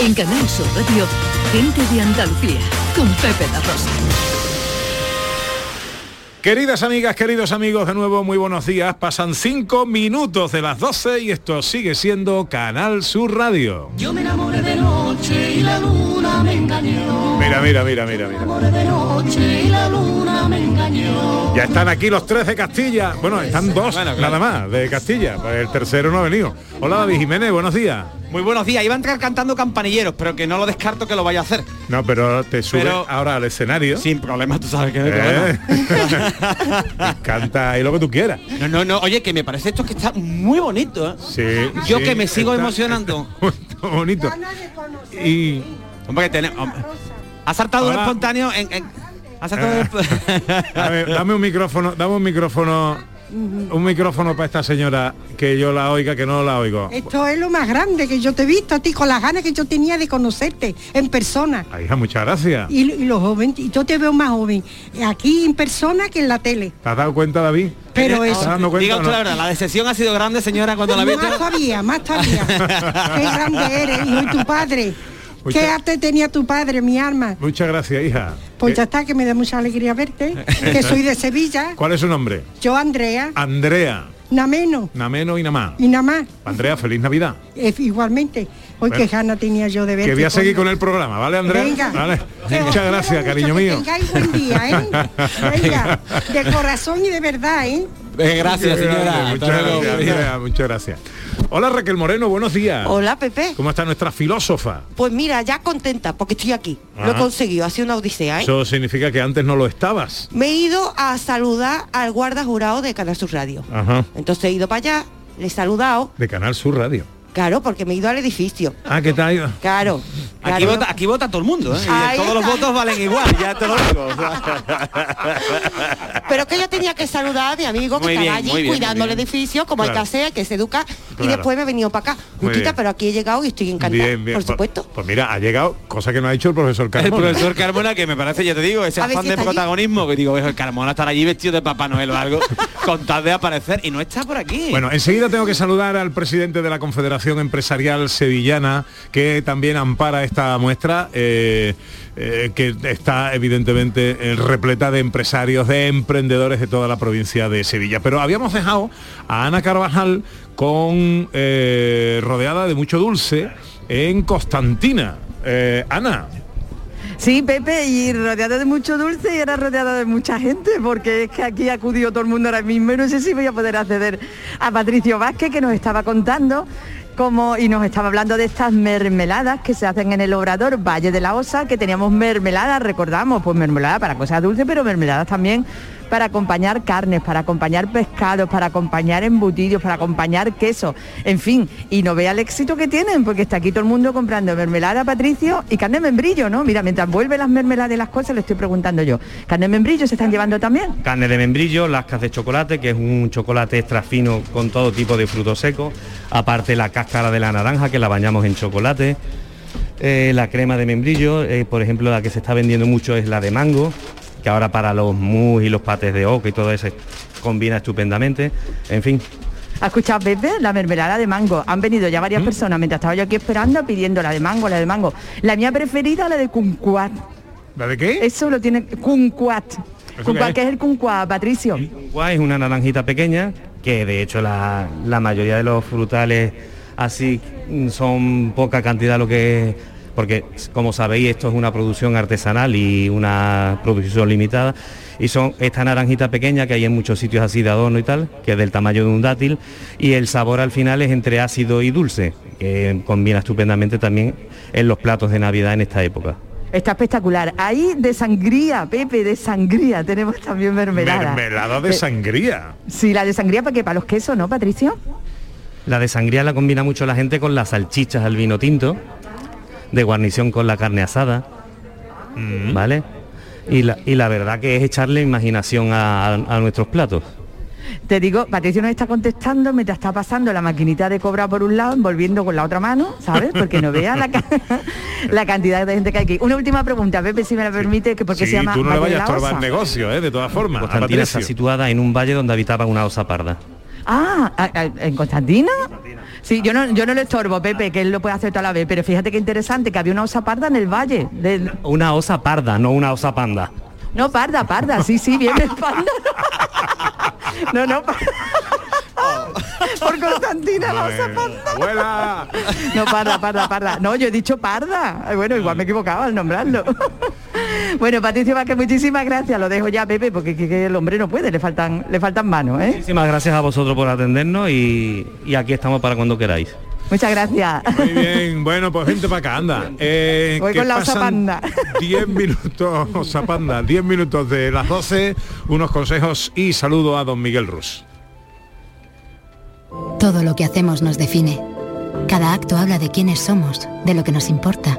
En Canal Sur Radio, gente de Andalucía, con Pepe La Rosa. Queridas amigas, queridos amigos, de nuevo muy buenos días. Pasan cinco minutos de las 12 y esto sigue siendo Canal Sur Radio. Yo me enamoré de noche y la luna me engañó. Mira, mira, mira, mira, mira. Me enamoré de noche y la luna me engañó. Ya están aquí los tres de Castilla. Bueno, están dos nada más de Castilla. El tercero no ha venido. Hola David Jiménez, buenos días. Muy buenos días. Iba a entrar cantando campanilleros, pero que no lo descarto que lo vaya a hacer. No, pero te sube Pero- ahora al escenario. Sin problema, tú sabes que no hay ¿eh? problema. Canta ahí lo que tú quieras. No, no, no. Oye, que me parece esto que está muy bonito. ¿eh? Sí. Yo sí, que me sigo está- emocionando. está bonito. Y Hombre, que tenemos. hombre, Ha saltado un Hola. espontáneo en. en- ha saltado un esp- dame, dame un micrófono, dame un micrófono, un micrófono para esta señora que yo la oiga, que no la oigo. Esto es lo más grande que yo te he visto a ti con las ganas que yo tenía de conocerte en persona. Ay, hija, muchas gracias. Y, y lo joven, y yo te veo más joven aquí en persona que en la tele. ¿Te has dado cuenta, David? Pero ¿Te eso- cuenta Diga usted no? la verdad, la decepción ha sido grande, señora, cuando la vi. Más todavía, más todavía. Qué grande eres, hijo, y tu padre. Muchas- Qué arte tenía tu padre, mi alma. Muchas gracias, hija. Pues ¿Qué- ya está, que me da mucha alegría verte. Que soy de Sevilla. ¿Cuál es su nombre? Yo, Andrea, Andrea. Nameno. Nameno y Namá. Y nada más. Andrea, feliz Navidad. Eh, igualmente. Hoy Bueno. qué gana tenía yo de verte. Que voy a seguir con el programa, ¿vale, Andrea? Venga. Vale. Que Muchas gracias, cariño que mío. tengáis buen día, ¿eh? Venga, de corazón y de verdad, ¿eh? Eh, gracias, señora. Muchas gracias, Andrea, muchas gracias. Hola Raquel Moreno, buenos días. Hola Pepe. ¿Cómo está nuestra filósofa? Pues mira, ya contenta porque estoy aquí. Lo he conseguido, ha sido una odisea, ¿eh? Eso significa que antes no lo estabas. Me he ido a saludar al guarda jurado de Canal Sur Radio. Ajá. Entonces he ido para allá, le he saludado, De Canal Sur Radio. Claro, porque me he ido al edificio. Ah, ¿qué tal? Claro. Aquí claro. vota, aquí vota todo el mundo, ¿eh? Y todos los votos valen igual, ya te lo digo. Pero que yo tenía que saludar a mi amigo que Muy estaba bien, allí bien, cuidando el edificio, como hay Claro. que hacer, que se educa, y después me he venido para acá. Justita, pero aquí he llegado y estoy encantada, Bien, bien. por Pues- supuesto. Pues, mira, ha llegado, cosa que no ha dicho el profesor El Carmona. profesor Carmona, que me parece, ya te digo, ese afán si de está allí. protagonismo, que digo, el Carmona estará allí vestido de Papá Noel o algo, con tal de aparecer, y no está por aquí. Bueno, enseguida tengo que saludar al presidente de la Confederación Empresarial Sevillana, que también ampara esta muestra, eh, eh, que está evidentemente eh, repleta de empresarios, de emprendedores de toda la provincia de Sevilla. Pero habíamos dejado a Ana Carvajal con rodeada de mucho dulce en Constantina. Ana, Sí, Pepe, y rodeada de mucho dulce y era rodeada de mucha gente, porque es que aquí ha acudido todo el mundo ahora mismo y no sé si voy a poder acceder a Patricio Vázquez, que nos estaba contando y nos estaba hablando de estas mermeladas que se hacen en el Obrador Valle de la Osa, que teníamos mermeladas, recordamos, pues mermelada para cosas dulces, pero mermeladas también para acompañar carnes, para acompañar pescados, para acompañar embutidos, para acompañar queso, en fin, y no vea el éxito que tienen, porque está aquí todo el mundo comprando mermelada, Patricio, y carne de membrillo, ¿no? Mira, mientras vuelve las mermeladas y las cosas, le estoy preguntando yo, ¿carne de membrillo se están llevando también? Carne de membrillo, lascas de chocolate, que es un chocolate extra fino con todo tipo de frutos secos. Aparte la cáscara de la naranja, que la bañamos en chocolate. Eh, la crema de membrillo, eh, por ejemplo, la que se está vendiendo mucho es la de mango, que ahora para los mousse y los pates de oca y todo eso combina estupendamente. En fin, ¿Ha escuchado Pepe? La mermelada de mango. Han venido ya varias personas mientras estaba yo aquí esperando pidiendo la de mango, la de mango. La mía preferida, la de cuncuat. ¿la de qué? Eso lo tiene cuncuat. qué Cuncuat, es? ¿qué es el cuncuat, Patricio? Guay es una naranjita pequeña, que de hecho la, la mayoría de los frutales así mm, son poca cantidad lo que porque como sabéis esto es una producción artesanal y una producción limitada y son esta naranjita pequeña que hay en muchos sitios así de adorno y tal, que es del tamaño de un dátil y el sabor al final es entre ácido y dulce, que combina estupendamente también en los platos de Navidad en esta época. Está espectacular. Ahí de sangría, Pepe, de sangría. Tenemos también mermelada. Mermelada de Eh, sangría. Sí, la de sangría, ¿para qué? ¿Para los quesos, no, Patricio? La de sangría la combina mucho la gente con las salchichas al vino tinto, de guarnición con la carne asada, ¿vale? Y la, y la verdad que es echarle imaginación a, a nuestros platos. Te digo, Patricio nos está contestando, me te está pasando la maquinita de cobrar por un lado, envolviendo con la otra mano, ¿sabes? Porque no vea la, ca- la cantidad de gente que hay aquí. Una última pregunta, Pepe, si me la permite, que porque Sí, se llama tú no le vayas a estorbar negocio, ¿eh? de todas formas. Constantina está situada en un valle donde habitaba una osa parda. Ah, a- a- ¿en Constantina? Sí, yo no, yo no le estorbo, Pepe, que él lo puede hacer toda la vez, pero fíjate qué interesante, que había una osa parda en el valle. del- Una osa parda, no una osa panda. No, parda, parda, sí, sí, bien el panda. No, no, pa- por Constantina la osa parda. ¡Abuela! No, parda, parda, parda. No, yo he dicho parda. Bueno, igual me equivocaba al nombrarlo. Bueno, Patricio Vázquez, muchísimas gracias. Lo dejo ya, Pepe, porque que- que el hombre no puede, le faltan, le faltan manos, ¿eh? Muchísimas gracias a vosotros por atendernos y, y aquí estamos para cuando queráis. Muchas gracias. Muy bien, bueno, pues vente para acá, anda. Eh, Voy con la osa pasan panda. 10 minutos, osa panda, 10 minutos de las 12, unos consejos y saludo a don Miguel Rus. Todo lo que hacemos nos define. Cada acto habla de quiénes somos, de lo que nos importa.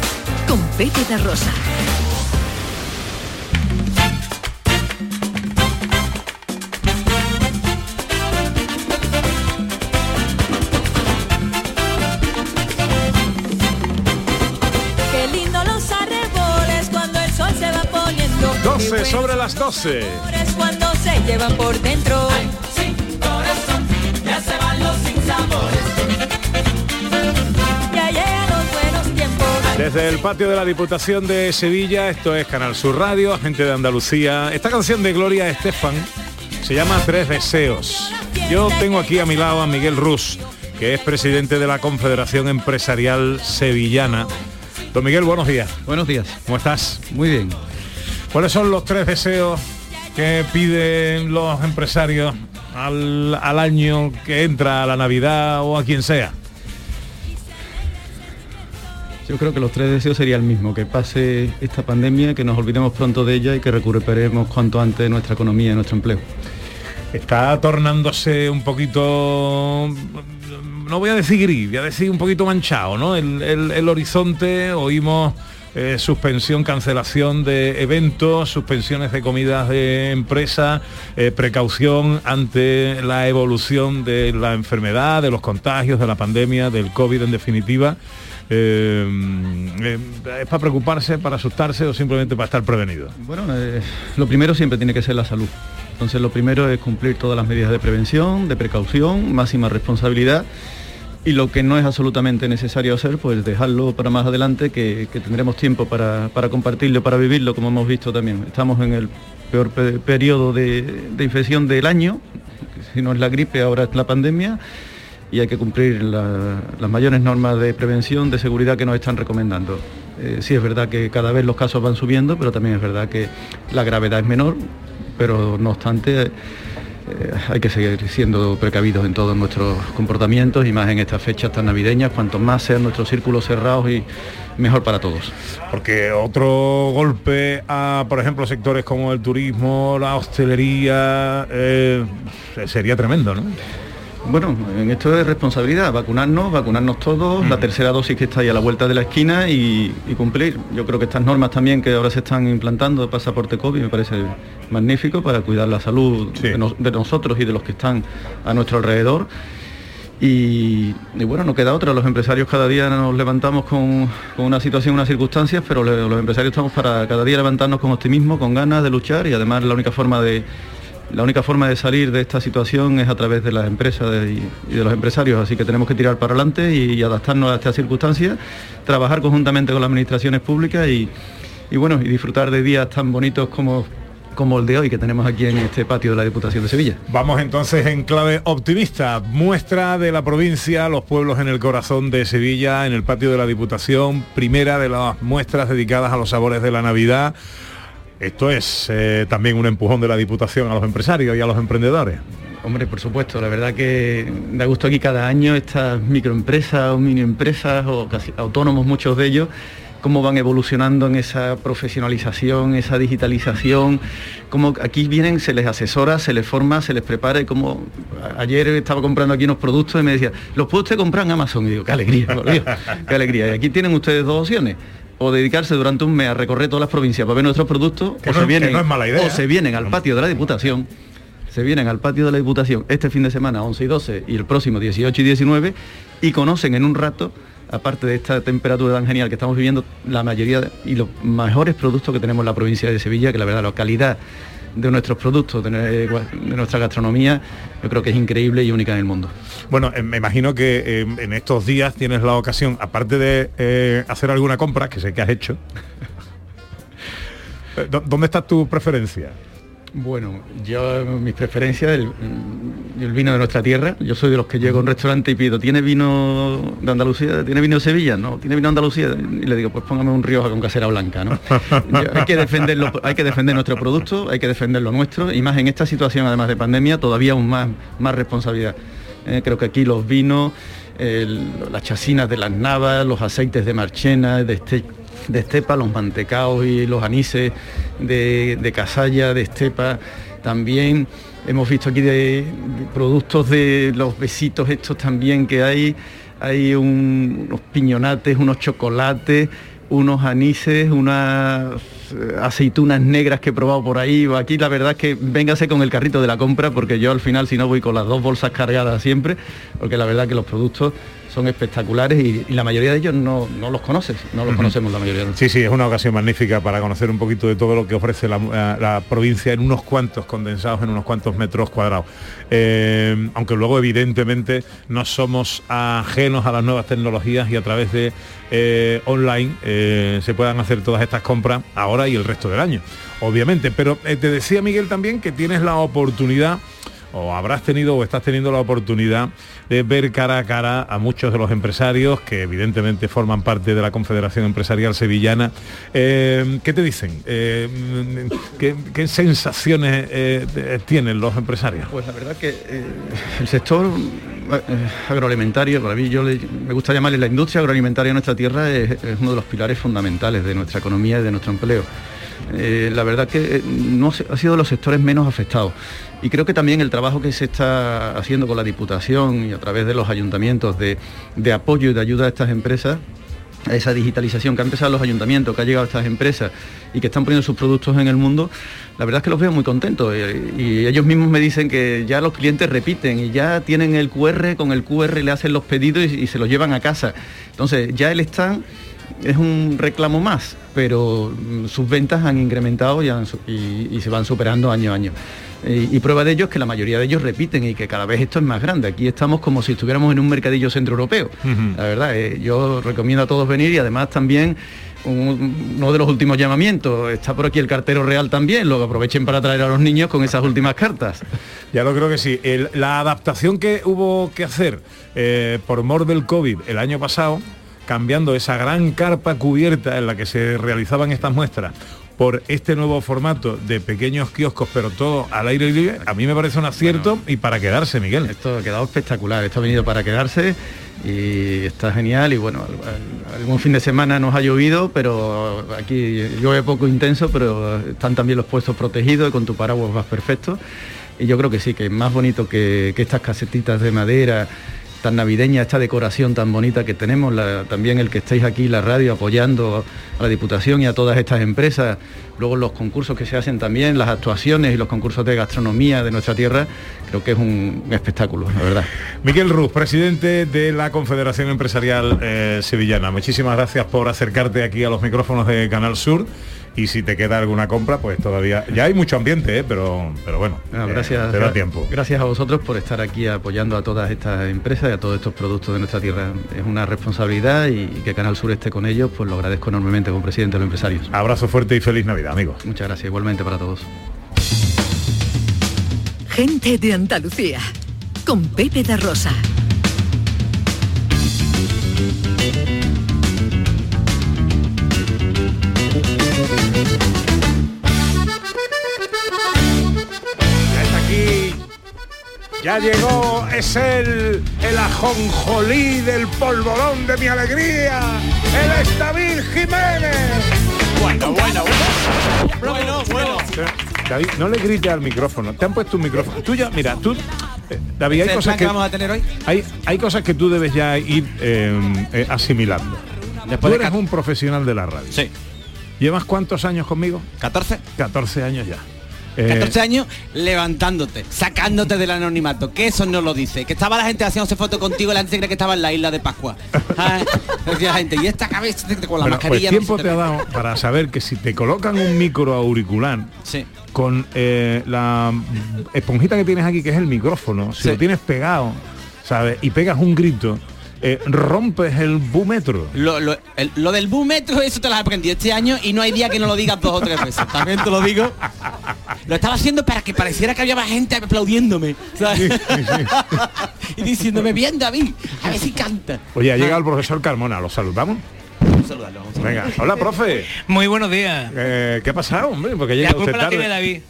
Con Pepe da Rosa. Qué lindo los arreboles cuando el sol se va poniendo. 12 sobre las 12. Es cuando se llevan por dentro. sí, corazón, ya se van los sinsabores. Ya Desde el patio de la Diputación de Sevilla, esto es Canal Sur Radio, gente de Andalucía. Esta canción de Gloria Estefan se llama Tres Deseos. Yo tengo aquí a mi lado a Miguel Rus, que es presidente de la Confederación Empresarial Sevillana. Don Miguel, buenos días. Buenos días. ¿Cómo estás? Muy bien. ¿Cuáles son los tres deseos que piden los empresarios al, al año que entra, a la Navidad o a quien sea? Yo creo que los tres deseos sería el mismo, que pase esta pandemia, que nos olvidemos pronto de ella y que recuperemos cuanto antes nuestra economía y nuestro empleo. Está tornándose un poquito, no voy a decir gris, voy a decir un poquito manchado, ¿no? El, horizonte, oímos eh, suspensión, cancelación de eventos, suspensiones de comidas de empresa, eh, precaución ante la evolución de la enfermedad, de los contagios, de la pandemia, del COVID en definitiva. Eh, eh, ¿Es para preocuparse, para asustarse o simplemente para estar prevenido? Bueno, eh, lo primero siempre tiene que ser la salud. Entonces lo primero es cumplir todas las medidas de prevención, de precaución, máxima responsabilidad. Y lo que no es absolutamente necesario hacer, pues dejarlo para más adelante, que, tendremos tiempo para, compartirlo, para vivirlo, como hemos visto también. Estamos en el peor pe- periodo de, de infección del año, si no es la gripe, ahora es la pandemia, y hay que cumplir la- las mayores normas de prevención, de seguridad que nos están recomendando. Eh, sí es verdad que cada vez los casos van subiendo, pero también es verdad que la gravedad es menor, pero no obstante eh, hay que seguir siendo precavidos en todos nuestros comportamientos y más en estas fechas tan navideñas, cuanto más sean nuestros círculos cerrados y mejor para todos. Porque otro golpe a, por ejemplo, sectores como el turismo, la hostelería, eh, sería tremendo, ¿no? Bueno, en esto es responsabilidad, vacunarnos, vacunarnos todos, la tercera dosis que está ahí a la vuelta de la esquina y, y cumplir. Yo creo que estas normas también que ahora se están implantando de pasaporte COVID me parece magnífico para cuidar la salud de, nos- de nosotros y de los que están a nuestro alrededor. Y, y bueno, no queda otra, los empresarios cada día nos levantamos con, con una situación, unas circunstancias, pero le- los empresarios estamos para cada día levantarnos con optimismo, con ganas de luchar y además la única forma de, la única forma de salir de esta situación es a través de las empresas y, de los empresarios, así que tenemos que tirar para adelante y, adaptarnos a estas circunstancias, trabajar conjuntamente con las administraciones públicas y, y bueno, y disfrutar de días tan bonitos como, como el de hoy que tenemos aquí en este patio de la Diputación de Sevilla. Vamos entonces en clave optimista. Muestra de la provincia, los pueblos en el corazón de Sevilla, en el patio de la Diputación, primera de las muestras dedicadas a los sabores de la Navidad. Esto es eh, también un empujón de la Diputación a los empresarios y a los emprendedores. Hombre, por supuesto, la verdad que da gusto aquí cada año estas microempresas o mini empresas o casi autónomos muchos de ellos cómo van evolucionando en esa profesionalización, esa digitalización, cómo aquí vienen, se les asesora, se les forma, se les prepara y como ayer estaba comprando aquí unos productos y me decía, ¿los puede usted comprar en Amazon? Y digo, qué alegría, por Dios, qué alegría. Y aquí tienen ustedes dos opciones. O dedicarse durante un mes a recorrer todas las provincias para ver nuestros productos, Que o, no- se que vienen, no es mala idea. o se vienen al patio de la Diputación se vienen al patio de la Diputación este fin de semana 11 y 12 y el próximo 18 y 19 y conocen en un rato, aparte de esta temperatura tan genial que estamos viviendo, la mayoría de- y los mejores productos que tenemos en la provincia de Sevilla, que la verdad la calidad de nuestros productos, de, de nuestra gastronomía, yo creo que es increíble y única en el mundo. Bueno, eh, me imagino que eh, en estos días tienes la ocasión, aparte de eh, hacer alguna compra, que sé que has hecho, eh, ¿dó- ¿dónde está tu preferencia? Bueno, yo mis preferencias, el, el vino de nuestra tierra. Yo soy de los que llego a un restaurante y pido, ¿tiene vino de Andalucía? ¿Tiene vino de Sevilla? No, ¿tiene vino de Andalucía? Y le digo, pues póngame un Rioja con casera blanca, ¿no? Yo- hay que defenderlo, hay que defender nuestro producto, hay que defender lo nuestro, y más en esta situación además de pandemia, todavía aún más, más responsabilidad. Eh, creo que aquí los vinos, el- las chasinas de las navas, los aceites de marchena, de este de estepa, los mantecaos y los anises de, de casalla, de estepa. También hemos visto aquí de, productos de los besitos estos también que hay. Hay un- unos piñonates, unos chocolates, unos anises, unas eh, aceitunas negras que he probado por ahí. Aquí la verdad es que véngase con el carrito de la compra porque yo al final si no voy con las dos bolsas cargadas siempre, porque la verdad que los productos son espectaculares y, y la mayoría de ellos no, no los conoces, no los conocemos la mayoría. Sí, sí, es una ocasión magnífica para conocer un poquito de todo lo que ofrece la, la- la provincia en unos cuantos condensados, en unos cuantos metros cuadrados. Eh, aunque luego evidentemente no somos ajenos a las nuevas tecnologías y a través de eh, online eh, se puedan hacer todas estas compras ahora y el resto del año, obviamente. Pero eh, te decía Miguel también que tienes la oportunidad o habrás tenido o estás teniendo la oportunidad de ver cara a cara a muchos de los empresarios que evidentemente forman parte de la Confederación Empresarial Sevillana. Eh, ¿Qué te dicen? Eh, ¿qué, sensaciones eh, tienen los empresarios? Pues la verdad que el sector agroalimentario, para mí yo le- me gusta llamarle la industria agroalimentaria de nuestra tierra, es uno de los pilares fundamentales de nuestra economía y de nuestro empleo. Eh, la verdad que eh, no ha sido de los sectores menos afectados. Y creo que también el trabajo que se está haciendo con la Diputación y a través de los ayuntamientos de, apoyo y de ayuda a estas empresas, a esa digitalización que ha empezado los ayuntamientos, que ha llegado a estas empresas y que están poniendo sus productos en el mundo, la verdad es que los veo muy contentos eh, y ellos mismos me dicen que ya los clientes repiten y ya tienen el QR, con el QR le hacen los pedidos y, y se los llevan a casa. Entonces ya el stand es un reclamo más, pero mm, sus ventas han incrementado y, han su- y- y se van superando año a año. Y, prueba de ello es que la mayoría de ellos repiten y que cada vez esto es más grande. Aquí estamos como si estuviéramos en un mercadillo centroeuropeo. La verdad, eh, yo recomiendo a todos venir y además también un- uno de los últimos llamamientos, está por aquí el cartero real también, lo que aprovechen para traer a los niños con esas últimas cartas. Ya lo creo que sí. El- la adaptación que hubo que hacer eh, por mor del COVID el año pasado, cambiando esa gran carpa cubierta en la que se realizaban estas muestras por este nuevo formato de pequeños kioscos, pero todo al aire libre, a mí me parece un acierto y para quedarse, Miguel. Esto ha quedado espectacular, esto ha venido para quedarse y está genial y bueno, al- al- algún fin de semana nos ha llovido, pero aquí llueve poco intenso, pero están también los puestos protegidos y con tu paraguas vas perfecto. Y yo creo que sí, que es más bonito que, que estas casetitas de madera tan navideña, esta decoración tan bonita que tenemos, también el que estéis aquí, la radio, apoyando a la Diputación y a todas estas empresas, luego los concursos que se hacen también, las actuaciones y los concursos de gastronomía de nuestra tierra, creo que es un espectáculo, la verdad. Miquel Ruz, presidente de la Confederación Empresarial eh, Sevillana. Muchísimas gracias por acercarte aquí a los micrófonos de Canal Sur. Y si te queda alguna compra, pues todavía... Ya hay mucho ambiente, ¿eh? pero, pero bueno, No, eh, gracias, te da tiempo. gracias a vosotros por estar aquí apoyando a todas estas empresas y a todos estos productos de nuestra tierra. Es una responsabilidad y que Canal Sur esté con ellos, pues lo agradezco enormemente como presidente de los empresarios. Abrazo fuerte y feliz Navidad, amigos. Muchas gracias, igualmente para todos. Gente de Andalucía. Con Pepe da Rosa. Ya llegó, es el, el ajonjolí del polvorón de mi alegría, el Estabil Jiménez. Bueno, bueno, bueno. Bueno, bueno. David, no le grites al micrófono. Te han puesto un micrófono. Tú ya, mira, tú, eh, David, hay ¿Es el cosas que vamos a tener hoy? hay, hay cosas que tú debes ya ir eh, eh, asimilando. Después tú de eres cat- un profesional de la radio. Sí. ¿Llevas cuántos años conmigo? 14. 14 años ya. Eh, 14 años levantándote, sacándote del anonimato, que eso no lo dice. Que estaba la gente haciéndose foto contigo la gente cree que estaba en la isla de Pascua. Ay, decía la gente, y esta cabeza con la bueno, pues mascarilla. no tiempo se te ha dado para saber que si te colocan un micro auricular Sí. con eh, la esponjita que tienes aquí, que es el micrófono, si Sí. lo tienes pegado, ¿sabes? Y pegas un grito, eh, rompes el búmetro. Lo, lo- el- lo del búmetro, eso te lo has aprendido este año y no hay día que no lo digas dos o tres veces. También te lo digo. Lo estaba haciendo para que pareciera que había más gente aplaudiéndome. ¿sabes? y diciéndome, bien David, a ver si canta. Oye, ha llegado el profesor Carmona, ¿lo saludamos? Saludarlo, vamos a Venga, hola, profe. Muy buenos días. Eh, ¿Qué ha pasado, hombre? Porque llega La usted la tarde. tiene David.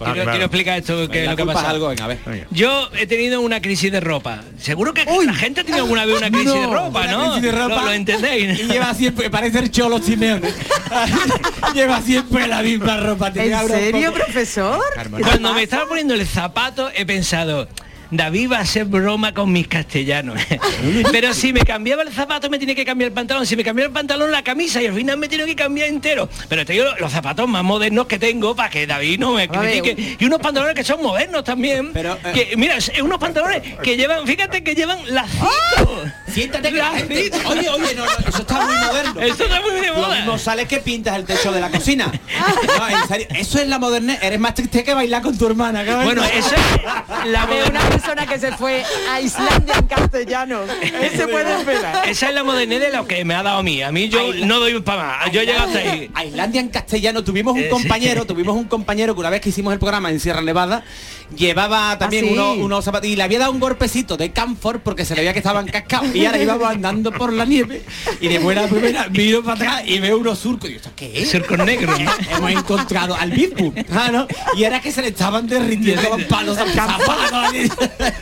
Ah, quiero, claro. quiero explicar esto que La lo que pasado. algo, venga, a ver. Venga. Yo he tenido una crisis de ropa. Seguro que la gente ha tenido alguna vez una crisis de ropa, ¿no? crisis de ropa. Lo, lo entendéis. Y lleva siempre, parece el cholo Simeone. lleva siempre la misma ropa. ¿En serio, profesor? Cuando me estaba poniendo el zapato he pensado, David va a hacer broma con mis castellanos. Pero si me cambiaba el zapato me tiene que cambiar el pantalón, si me cambiaba el pantalón la camisa y al final me tiene que cambiar entero. Pero tengo los zapatos más modernos que tengo para que David no me ver, critique. Y unos pantalones que son modernos también. Pero, eh, que, mira, es unos pantalones que llevan, fíjate que llevan lacitos. Siéntate que la gente- Oye, oye, no, no, eso está muy moderno. Eso está muy de Lo moda. mismo que pintas el techo de la cocina. No, en serio, eso es la modernidad. Eres más triste que bailar con tu hermana. cabrón. Bueno, eso es la modernidad. Persona que se fue a Islandia en castellano. Él se puede esperar. Esa es la modernidad de lo que me ha dado a mí. A mí yo no doy para más. Yo hasta ahí. A Islandia en castellano tuvimos un Eh, compañero, sí. tuvimos un compañero que una vez que hicimos el programa en Sierra Nevada llevaba también ¿Ah, sí? unos, unos zapatos y le había dado un golpecito de camphor porque se le veía que estaban cascados y ahora íbamos andando por la nieve y de buena primera miro para atrás y veo unos surcos y yo, ¿esto qué es? Surcos negros. Eh, Hemos encontrado al Big ah, ¿no? Y era que se le estaban derritiendo los palos al.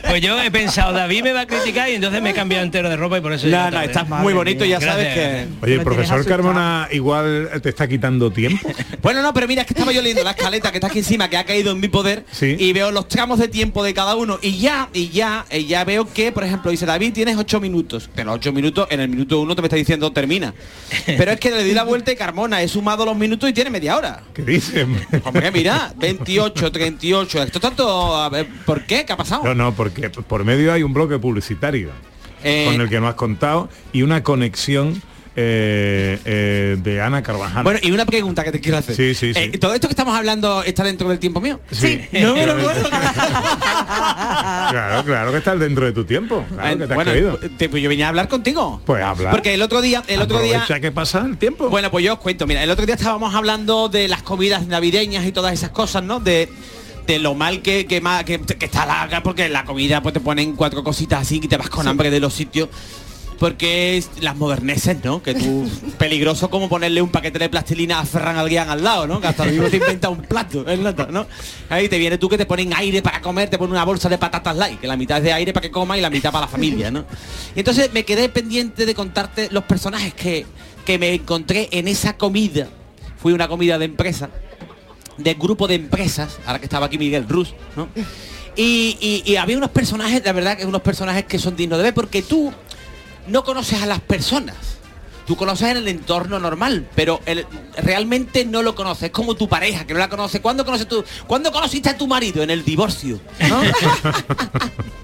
Pues yo he pensado, David me va a criticar y entonces me he cambiado entero de ropa y por eso No, no, tarde. estás muy bonito ya sabes que... Oye, el profesor. Carmona igual te está quitando tiempo. Bueno, no, pero mira, es que estaba yo leyendo la escaleta que está aquí encima, que ha caído en mi poder, Sí. y veo los tramos de tiempo de cada uno, y ya, y ya, y ya veo que, por ejemplo, dice David, tienes ocho minutos, pero ocho minutos, en el minuto uno te me está diciendo termina. Pero es que le di la vuelta y Carmona, he sumado los minutos y tiene media hora. ¿Qué dice? Hombre, mira, 28, 38, esto tanto, a ver, ¿por qué? ¿Qué ha pasado? No, no, porque por medio hay un bloque publicitario Eh, con el que no has contado y una conexión eh, eh, de Ana Carvajal. Bueno, y una pregunta que te quiero hacer. Sí, sí, sí. Eh, ¿Todo esto que estamos hablando está dentro del tiempo mío? Sí. No me lo puedo Claro, claro que estás dentro de tu tiempo. Claro que te has bueno, creído. te- pues yo venía a hablar contigo. Pues habla. Porque el otro día, el otro día, Aprovecha que pasa el tiempo. bueno, pues yo os cuento, mira, el otro día estábamos hablando de las comidas navideñas y todas esas cosas, ¿no? De de lo mal que, que, que, que está larga, porque la comida pues te ponen cuatro cositas así que te vas con hambre de los sitios. Porque es las moderneces, ¿no? Que tú, peligroso como ponerle un paquete de plastilina a Ferran Alguián al lado, ¿no? Que hasta mismo te inventa un plato, ¿eh, nota, ¿no? Ahí te viene tú que te ponen aire para comer, te ponen una bolsa de patatas light, que la mitad es de aire para que coma y la mitad para la familia, ¿no? Y entonces me quedé pendiente de contarte los personajes que, que me encontré en esa comida. Fui una comida de empresa, de grupo de empresas, ahora que estaba aquí Miguel Rus, ¿no? Y, y- y había unos personajes, la verdad que unos personajes que son dignos de ver, porque tú no conoces a las personas. Tú conoces en el entorno normal, pero el- realmente no lo conoces. Es como tu pareja, que no la conoce. ¿Cuándo conoces tú? ¿Cuándo conociste a tu marido? En el divorcio. ¿no?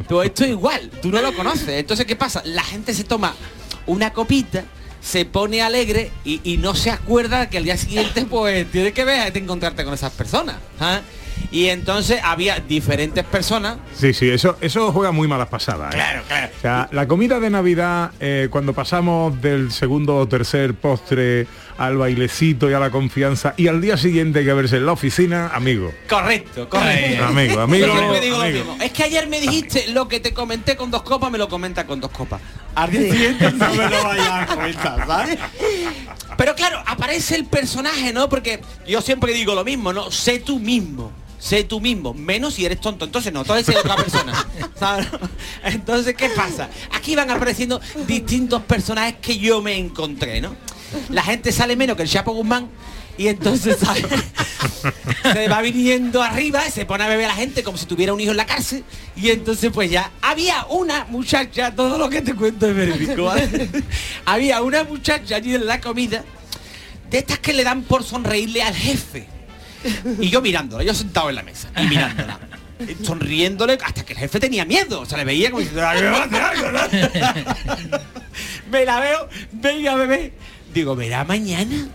Pues esto es igual, tú no lo conoces. Entonces, ¿qué pasa? La gente se toma una copita, se pone alegre y, y no se acuerda que al día siguiente pues tiene que ver de encontrarte con esas personas. ¿ah? Y entonces había diferentes personas. Sí, sí, eso, eso juega muy malas pasadas. ¿eh? Claro, claro. O sea, la comida de Navidad, eh, cuando pasamos del segundo o tercer postre al bailecito y a la confianza, y al día siguiente hay que verse en la oficina, amigo. Correcto, correcto. Amigo, amigo, Yo siempre digo lo amigo. mismo. Es que ayer me dijiste lo que te comenté con dos copas, me lo comenta con dos copas. Al día siguiente no me lo vayas a comentar, ¿sabes? Pero claro, aparece el personaje, ¿no? Porque yo siempre digo lo mismo, ¿no? Sé tú mismo. Sé tú mismo, menos si eres tonto. Entonces no, entonces eres otra persona. ¿sabes? Entonces, ¿qué pasa? Aquí van apareciendo distintos personajes que yo me encontré, ¿no? La gente sale menos que el Chapo Guzmán y entonces ¿sabes? se va viniendo arriba, se pone a beber a la gente como si tuviera un hijo en la cárcel y entonces pues ya había una muchacha, todo lo que te cuento es verídico, ¿vale? había una muchacha allí en la comida de estas que le dan por sonreírle al jefe. Y yo mirándola, yo sentado en la mesa y mirándola. eh, Sonriéndole hasta que el jefe tenía miedo, o sea, le veía como diciendo, "Ay, me va a hacer algo", ¿no? Me la veo, venga bebé. Digo, verá mañana.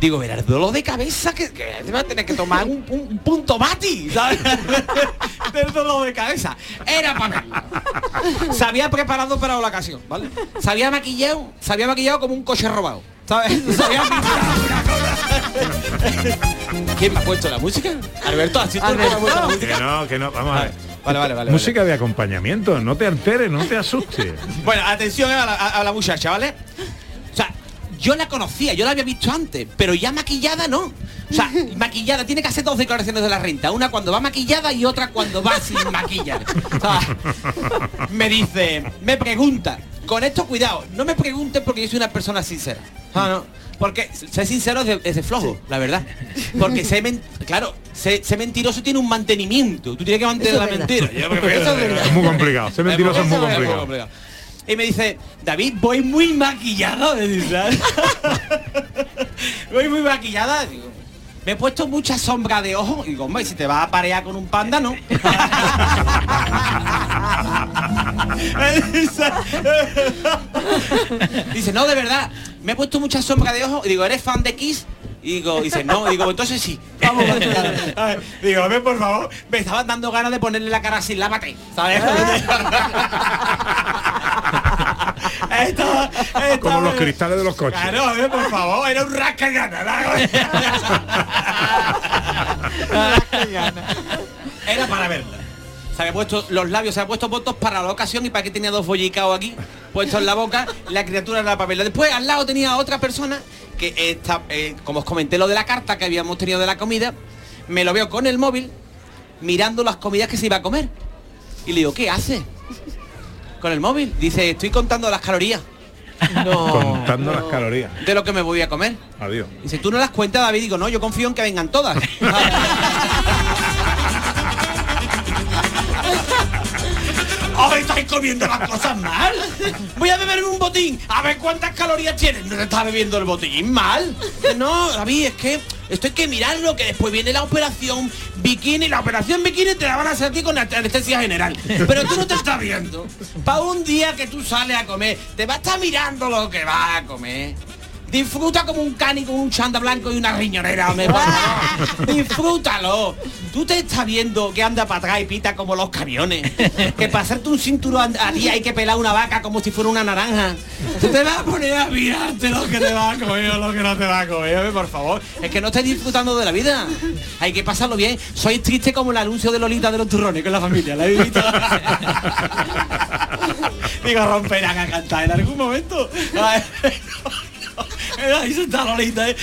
Digo, verá el dolor de cabeza que, que va a tener que tomar un, un- un punto mati, ¿sabes? Del dolor de cabeza. Era para mí. Se había preparado para la ocasión, ¿vale? Se había maquillado, se había maquillado como un coche robado. ¿Quién me ha puesto la música? Alberto, ¿has sido tú que me la música? Que no, que no, vamos a ver. Vale, vale, vale. Música de acompañamiento, no te alteres, no te asustes. Bueno, atención a la, a- a la muchacha, ¿vale? O sea, yo la conocía, yo la había visto antes, pero ya maquillada no. O sea, maquillada tiene que hacer dos declaraciones de la renta. Una cuando va maquillada y otra cuando va sin maquillar. O sea, me dice, me pregunta, con esto cuidado, no me preguntes porque yo soy una persona sincera. Ah, no. Porque ser sincero es de, es de flojo, la verdad. Porque ser men- claro, ser, ser mentiroso tiene un mantenimiento. Tú tienes que mantener Eso la verdad. mentira. Yo eso es verdad. Es muy complicado, ser mentiroso es muy complicado. Y me dice, David, voy muy maquillado. voy muy maquillada. Digo, me he puesto mucha sombra de ojo. Y digo, hombre, si te vas a parear con un panda, no. dice, no, de verdad, me he puesto mucha sombra de ojo. Y digo, ¿eres fan de Kiss? Y digo, dice, no, digo, entonces sí. Vamos, a ver. Digo, a ver, por favor, me estaban dando ganas de ponerle la cara así, lávate, ¿sabes? Esto- esto- Como los cristales de los coches. Claro, a ver, por favor, era un rasca Era para verla. Se había puesto los labios, se había puesto votos para la ocasión y para que tenía dos bollicaos aquí puestos en la boca, la criatura era para verla. Después al lado tenía otra persona que está, eh, como os comenté lo de la carta que habíamos tenido de la comida, me lo veo con el móvil mirando las comidas que se iba a comer. Y le digo, ¿qué hace? Con el móvil. Dice, estoy contando las calorías. Contando las calorías. De lo que me voy a comer. Adiós. Dice, ¿tú no las cuentas, David? Digo, no, yo confío en que vengan todas. ¡Ay, estáis comiendo las cosas mal! Voy a beberme un botín, a ver cuántas calorías tienes. No te estás bebiendo el botín mal. No, David, es que esto hay que mirarlo, que después viene la operación bikini. La operación bikini te la van a hacer a ti con anestesia general. Pero tú no te estás viendo. Para un día que tú sales a comer, te vas a estar mirando lo que vas a comer. Disfruta como un cani con un chanda blanco y una riñonera, favor. Disfrútalo. Tú te estás viendo que anda para atrás y pita como los camiones. Que para hacerte un cinturón a ti hay que pelar una vaca como si fuera una naranja. Tú te vas a poner a mirarte lo que te va a comer o lo que no te va a comer, por favor. Es que no estás disfrutando de la vida. Hay que pasarlo bien. Soy triste como el anuncio de Lolita de los turrones con la familia. ¿La habéis visto? Digo, romperán a cantar en algún momento. Ahí está Lolita, ¿eh?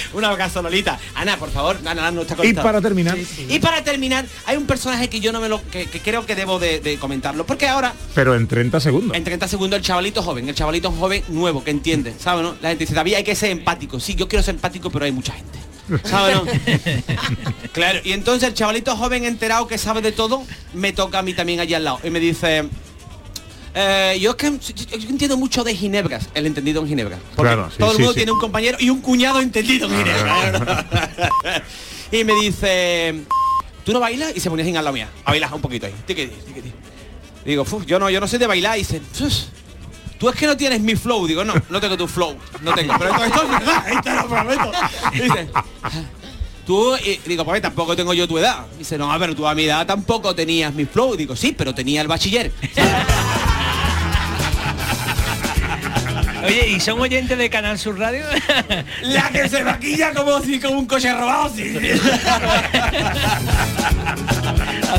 Lolita. Ana, por favor, Ana, no está Y para terminar, Y para terminar, hay un personaje que yo no me lo. que, que creo que debo de, de comentarlo. Porque ahora, pero en 30 segundos. en 30 segundos, el chavalito joven, el chavalito joven nuevo, que entiende, ¿sabes? No? La gente dice, David, hay que ser empático. Sí, yo quiero ser empático, pero hay mucha gente. ¿Sabes, no? Claro, y entonces el chavalito joven enterado que sabe de todo, me toca a mí también allí al lado. Y me dice, eh, yo es que yo entiendo mucho de ginebras, el entendido en ginebra. Porque Claro, sí, todo el mundo sí. tiene un compañero y un cuñado entendido en ginebra. y me dice, ¿tú no bailas? Y se ponía al lado mía, a bailar un poquito ahí. Tiquiti, tiquiti. Digo, "Fu, yo no, yo no sé de bailar. Y dice, "Sus, tú es que no tienes mi flow. Digo, no, no tengo tu flow. No tengo. Pero esto, esto es verdad, te lo prometo. Y dice, Tú, y digo, pues tampoco tengo yo tu edad. Dice, no, pero tú a mi edad tampoco tenías mi flow. Digo, sí, pero tenía el bachiller. Oye, ¿y son oyentes de Canal Sur Radio? La que se maquilla como si como un coche robado, sí.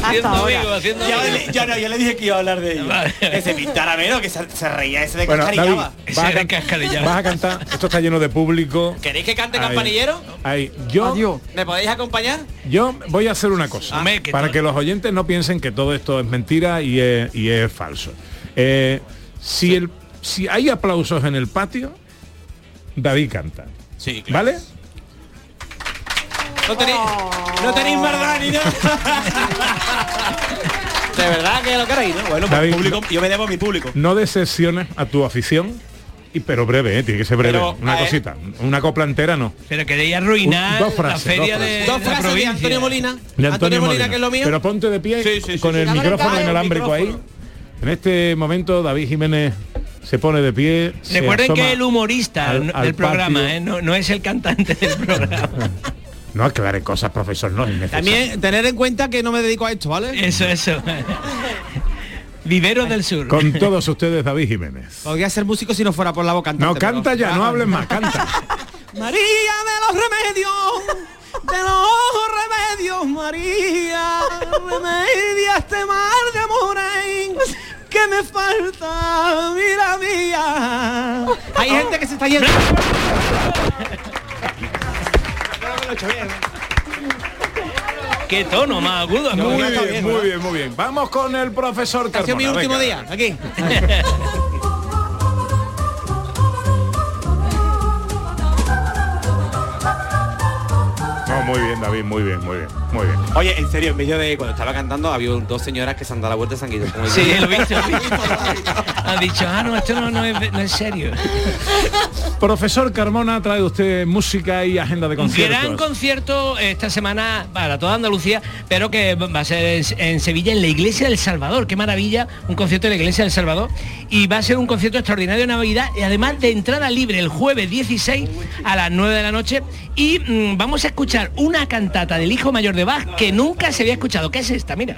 haciendo amigos, haciendo Ya amigos. le- ya no, yo le dije que iba a hablar de ello. Que se pintara menos, que se, se reía ese de Bueno, David, cascarillaba. vas a, vas a cantar, esto está lleno de público. ¿Queréis que cante Ahí. campanillero? Ahí, yo, ¿Me podéis acompañar? yo voy a hacer una cosa, que para que los oyentes no piensen que todo esto es mentira y es, y es falso. Eh, si, el, si hay aplausos en el patio, David canta. Sí, ¿Vale? No tenéis, no tenéis verdad ni nada. De verdad que lo queréis, ¿no? Bueno, pues David, público, yo me debo a mi público. No decepciones a tu afición, y, pero breve, eh, tiene que ser breve. Pero, una cosita, una copla entera no. Pero queréis arruinar Dos frases, la feria dos de, frases. Dos la frases de provincia. Antonio Molina. De Antonio, Molina, que es lo mío. Pero ponte de pie Sí, sí, sí, con sí. el micrófono inalámbrico ahí. En este momento David Jiménez se pone de pie. Recuerden que el humorista al- del programa. ¿eh? no, no es el cantante del programa. No aclare cosas, profesor, no es. También tener en cuenta que no me dedico a esto, ¿vale? Eso, eso. Viveros del Sur. Con todos ustedes, David Jiménez. Podría ser músico si no fuera por la boca. No, canta ya, no hables más, canta. María de los remedios, de los remedios, María, remedia este mar de amores que me falta, mira mía. Hay gente que se está yendo. Qué tono más agudo. Muy bien, muy bien, muy bien. Vamos con el profesor Ha sido Carmona. mi último venga. día, aquí. No, muy bien, David, muy bien, muy bien, muy bien. Oye, en serio, en medio de cuando estaba cantando había dos señoras que se han dado la vuelta y se han ido. Sí, lo he visto, lo he visto. Ha dicho, ah, no, esto no, no es, no es serio. Profesor Carmona, trae usted música y agenda de conciertos. gran concierto esta semana para toda Andalucía, pero que va a ser en, en Sevilla, en la Iglesia del Salvador. Qué maravilla, un concierto en la Iglesia del Salvador. Y va a ser un concierto extraordinario de Navidad, y además de entrada libre el jueves 16 a las 9 de la noche. Y mm, vamos a escuchar una cantata del hijo mayor de Bach que nunca se había escuchado. ¿Qué es esta? Mira.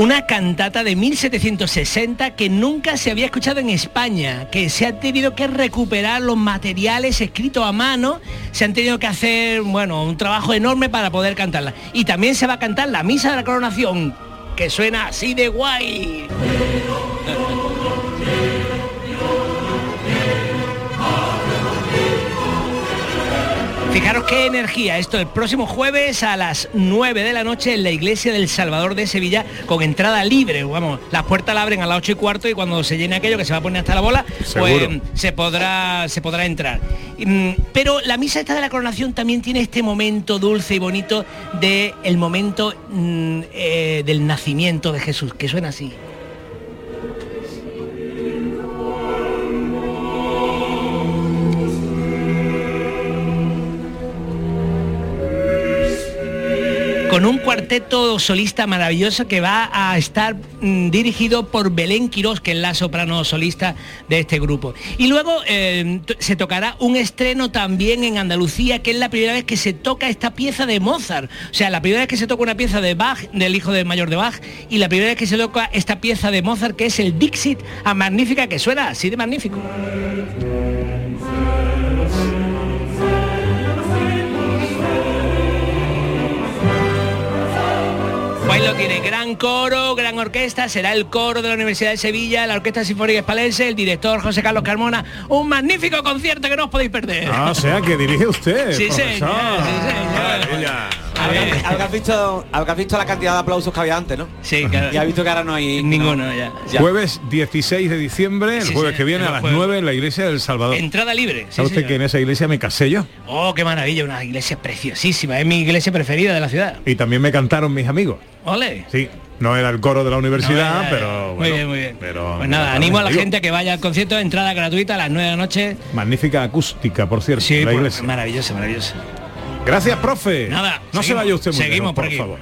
Una cantata de 1760 que nunca se había escuchado en España, que se ha tenido que recuperar los materiales escritos a mano, se han tenido que hacer, bueno, un trabajo enorme para poder cantarla. Y también se va a cantar la misa de la coronación, que suena así de guay. Fijaros qué energía, esto el próximo jueves a las 9 de la noche en la iglesia del Salvador de Sevilla con entrada libre, vamos, las puertas la abren a las 8 y cuarto y cuando se llene aquello que se va a poner hasta la bola, pues se podrá, se podrá entrar. Mm, Pero la misa esta de la coronación también tiene este momento dulce y bonito de el momento mm, eh, del nacimiento de Jesús, que suena así. Con un cuarteto solista maravilloso que va a estar mm, dirigido por Belén Quirós, que es la soprano solista de este grupo. Y luego eh, se tocará un estreno también en Andalucía, que es la primera vez que se toca esta pieza de Mozart. O sea, la primera vez que se toca una pieza de Bach, del hijo de mayor de Bach, y la primera vez que se toca esta pieza de Mozart, que es el Dixit a Magnífica, que suena así de magnífico. Sonido tiene gran coro, gran orquesta, será el coro de la Universidad de Sevilla, la Orquesta Sinfónica Espalense, el director José Carlos Carmona, un magnífico concierto que no os podéis perder. Ah, o sea, que dirige usted. Sí, señor, sí, Maravilla. Habrás habrás visto, habrás visto la cantidad de aplausos que había antes, ¿no? Sí, claro. Y has visto que ahora no hay Ninguno, no. ya. Jueves 16 de diciembre, el Sí, jueves sí, que viene a las jueves. 9 en la iglesia del Salvador. Entrada libre. sí, ¿Sabe usted señor. que en esa iglesia me casé yo? Oh, qué maravilla, una iglesia preciosísima, es mi iglesia preferida de la ciudad. Y también me cantaron mis amigos. Ole. Sí, no era el coro de la universidad, No, pero Muy bien, muy bien. Pero, Pues nada, animo a la digo, gente a que vaya al concierto, entrada gratuita a las 9 de la noche. Magnífica acústica, por cierto, Sí, la pues, iglesia. maravilloso, maravilloso. Gracias, profe. Nada, no se vaya usted muy seguimos por por favor.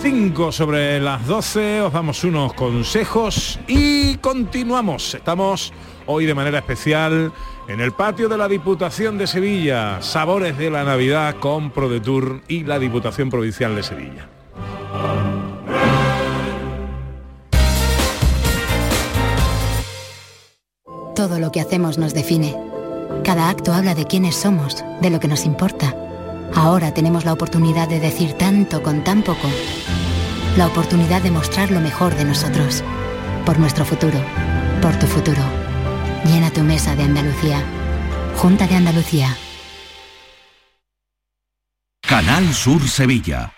5 sobre las 12, os damos unos consejos y continuamos. Estamos hoy de manera especial en el patio de la Diputación de Sevilla, Sabores de la Navidad con ProDetour y la Diputación Provincial de Sevilla. Todo lo que hacemos nos define. Cada acto habla de quiénes somos, de lo que nos importa. Ahora tenemos la oportunidad de decir tanto con tan poco. La oportunidad de mostrar lo mejor de nosotros. Por nuestro futuro. Por tu futuro. Llena tu mesa de Andalucía. Junta de Andalucía. Canal Sur Sevilla.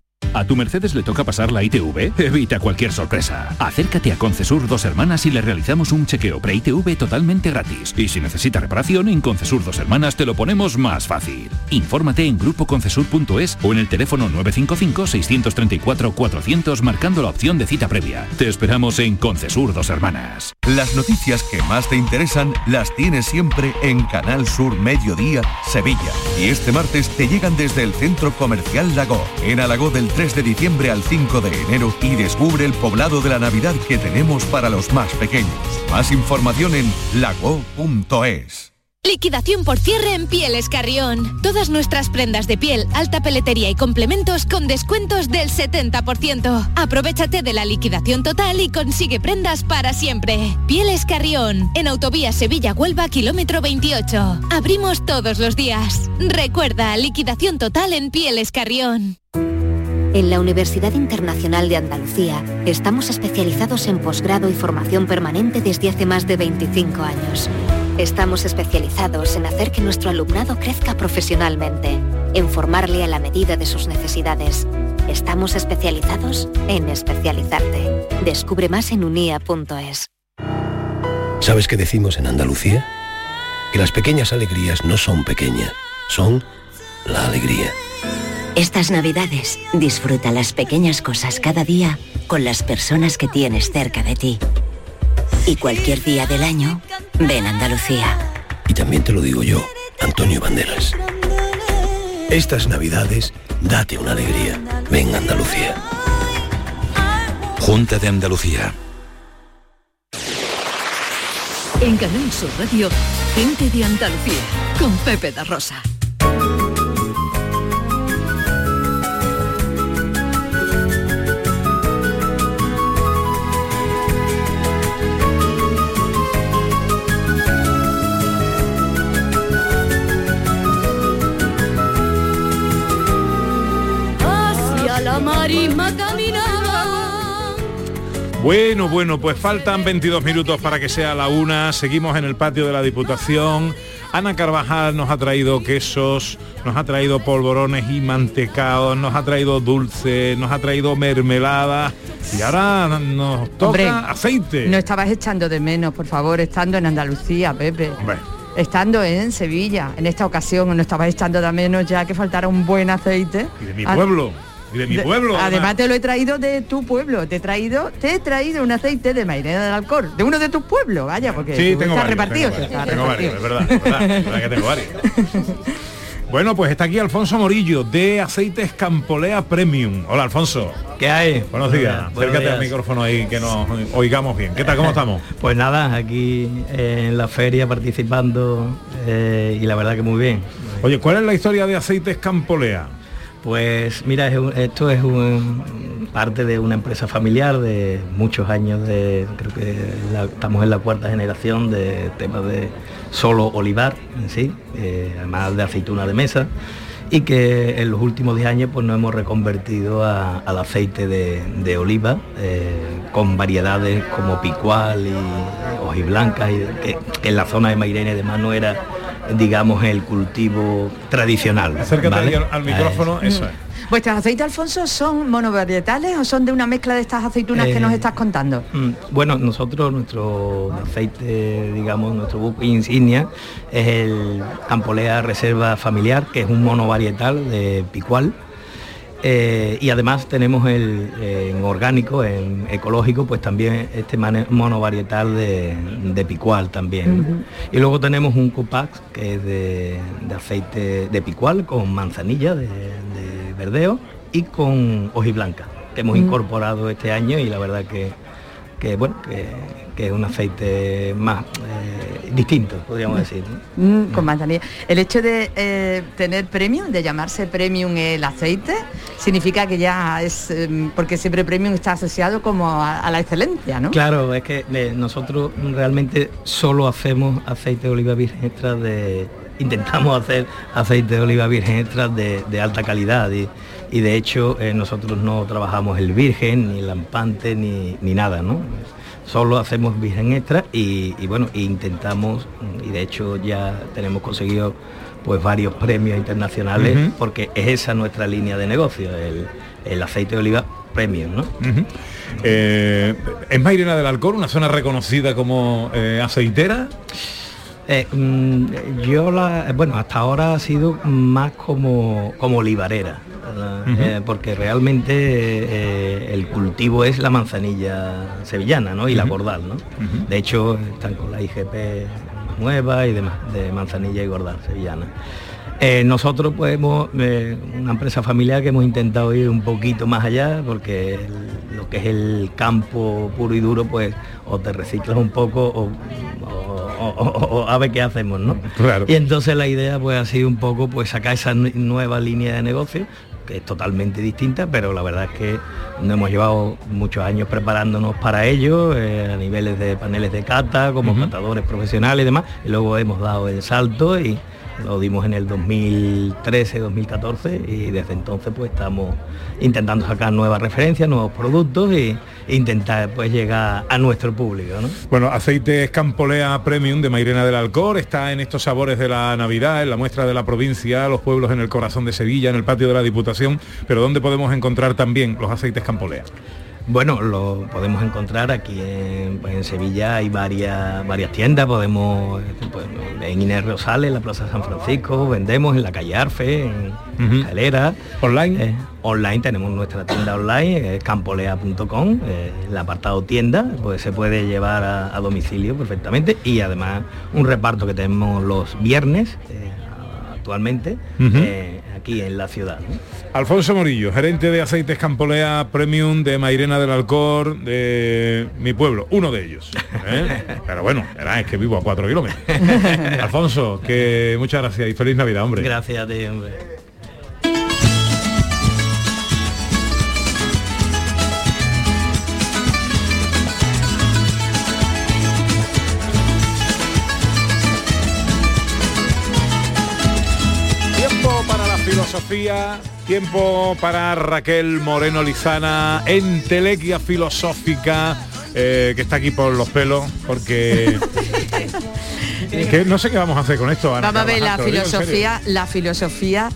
¿A tu Mercedes le toca pasar la ITV? Evita cualquier sorpresa. Acércate a Concesur Dos Hermanas y le realizamos un chequeo pre-ITV totalmente gratis. Y si necesita reparación, en Concesur Dos Hermanas te lo ponemos más fácil. Infórmate en grupoconcesur.es o en el teléfono 955-634-400 marcando la opción de cita previa. Te esperamos en Concesur Dos Hermanas. Las noticias que más te interesan las tienes siempre en Canal Sur Mediodía, Sevilla. Y este martes te llegan desde el Centro Comercial Lago, en Alagó del 3 de diciembre al 5 de enero y descubre el poblado de la Navidad que tenemos para los más pequeños. Más información en lago.es. Liquidación por cierre en Pieles Carrión. Todas nuestras prendas de piel, alta peletería y complementos con descuentos del 70%. Aprovechate de la liquidación total y consigue prendas para siempre. Pieles Carrión, en Autovía Sevilla-Huelva, kilómetro 28. Abrimos todos los días. Recuerda, liquidación total en Pieles Carrión. En la Universidad Internacional de Andalucía estamos especializados en posgrado y formación permanente desde hace más de 25 años. Estamos especializados en hacer que nuestro alumnado crezca profesionalmente, en formarle a la medida de sus necesidades. Estamos especializados en especializarte. Descubre más en unia.es. ¿Sabes qué decimos en Andalucía? Que las pequeñas alegrías no son pequeñas, son la alegría. Estas navidades disfruta las pequeñas cosas cada día con las personas que tienes cerca de ti. Y cualquier día del año, ven a Andalucía. Y también te lo digo yo, Antonio Banderas. Estas navidades, date una alegría. Ven a Andalucía. Junta de Andalucía. En Canal Sur Radio, gente de Andalucía, con Pepe da Rosa. Marisma caminaba. Bueno, bueno, pues faltan 22 minutos para que sea la una. Seguimos en el patio de la Diputación. Ana Carvajal nos ha traído quesos, nos ha traído polvorones y mantecados, nos ha traído dulce, nos ha traído mermelada y ahora nos toca Hombre, aceite. No estabas echando de menos, por favor, estando en Andalucía, Pepe. Estando en Sevilla, en esta ocasión, no estabas echando de menos ya que faltara un buen aceite. Y de mi pueblo, de mi de- pueblo. Además te lo he traído de tu pueblo, te he traído, te he traído un aceite de Mairena del Alcor, de uno de tus pueblos, vaya, porque Sí, tengo varios, repartido. tengo estás varios, tengo repartido. varios, es verdad, es verdad, es verdad que tengo varios. Bueno, pues está aquí Alfonso Morillo de Aceites Campolea Premium. Hola, Alfonso. ¿Qué hay? Buenos días. Buenos días. Acércate al micrófono ahí que nos oigamos bien. ¿Qué tal? ¿Cómo estamos? Pues nada, aquí eh, en la feria participando eh, y la verdad que muy bien. Oye, ¿cuál es la historia de Aceites Campolea? Pues mira, esto es parte de una empresa familiar de muchos años, de, creo que estamos en la cuarta generación de temas de solo olivar en sí, eh, además de aceituna de mesa, y que en los últimos 10 años pues nos hemos reconvertido al aceite de, oliva, eh, con variedades como picual y hojiblanca, y que, que en la zona de Mairene además no era digamos el cultivo tradicional. Acércate ¿vale? al, al micrófono, Eh, eso es. ¿Vuestros aceites, Alfonso, son monovarietales o son de una mezcla de estas aceitunas que Eh, nos estás contando? Mm, Bueno, nosotros, nuestro aceite, digamos, nuestro buque insignia es el Campolea Reserva Familiar, que es un monovarietal de picual. Eh, y además tenemos el eh, en orgánico, en ecológico, pues también este monovarietal de, de picual también. Y luego tenemos un Cupax que es de, de aceite de picual con manzanilla de, de verdeo y con hojiblanca, que hemos incorporado este año y la verdad que, que, bueno, que, que es un aceite más eh, distinto, podríamos decir. ¿no? Mm, con manzanilla. El hecho de eh, tener premium, de llamarse premium el aceite, significa que ya es, eh, porque siempre premium está asociado como a, a la excelencia, ¿no? Claro, es que eh, nosotros realmente solo hacemos aceite de oliva virgen extra de... Intentamos hacer aceite de oliva virgen extra de, de alta calidad y, y de hecho eh, nosotros no trabajamos el virgen, ni lampante, ni, ni nada, ¿no? Solo hacemos virgen extra y, y bueno, intentamos, y de hecho ya tenemos conseguido pues varios premios internacionales porque es esa nuestra línea de negocio, el, el aceite de oliva premium, ¿no? Ujú. Eh, ¿Es Mairena del Alcor una zona reconocida como eh, aceitera? Eh, mm, yo la, bueno, hasta ahora ha sido más como, como olivarera, Eh, porque realmente eh, el cultivo es la manzanilla sevillana, ¿no? Y la Ujú. gordal, ¿no? De hecho, están con la IGP nueva y demás, de manzanilla y gordal sevillana. Eh, nosotros pues hemos, eh, una empresa familiar que hemos intentado ir un poquito más allá porque el- lo que es el campo puro y duro pues o te reciclas un poco o, o- o- o- o a ver qué hacemos, ¿no? Claro. Y entonces la idea pues ha sido un poco pues sacar esa nu- nueva línea de negocio que es totalmente distinta, pero la verdad es que nos hemos llevado muchos años preparándonos para ello, eh, a niveles de paneles de cata, como catadores profesionales y demás, y luego hemos dado el salto y lo dimos en el 2013, 2014 y desde entonces pues estamos intentando sacar nuevas referencias, nuevos productos e intentar pues llegar a nuestro público, ¿no? Bueno, aceites Campolea Premium de Mairena del Alcor está en estos sabores de la Navidad, en la muestra de la provincia, los pueblos en el corazón de Sevilla, en el patio de la Diputación, pero ¿dónde podemos encontrar también los aceites Campolea? Bueno, lo podemos encontrar aquí en, pues, en Sevilla, hay varias, varias tiendas, podemos, eh, pues, en Inés Rosales, en la Plaza San Francisco, vendemos en la calle Arfe, en. Escalera. ¿Online? online tenemos nuestra tienda online, es campolea.com, eh, el apartado tienda, pues se puede llevar a, a domicilio perfectamente y además un reparto que tenemos los viernes eh, actualmente eh, aquí en la ciudad. ¿no? Alfonso Morillo, gerente de aceites Campolea Premium de Mairena del Alcor, de mi pueblo, uno de ellos. ¿eh? Pero bueno, es que vivo a cuatro kilómetros. Alfonso, que muchas gracias y feliz Navidad, hombre. Gracias a ti, hombre. Filosofía, tiempo para Raquel Moreno Lizana, entelequia filosófica, eh, que está aquí por los pelos, porque... que no sé qué vamos a hacer con esto. Ana Vamos a ver, la en filosofía, la filosofía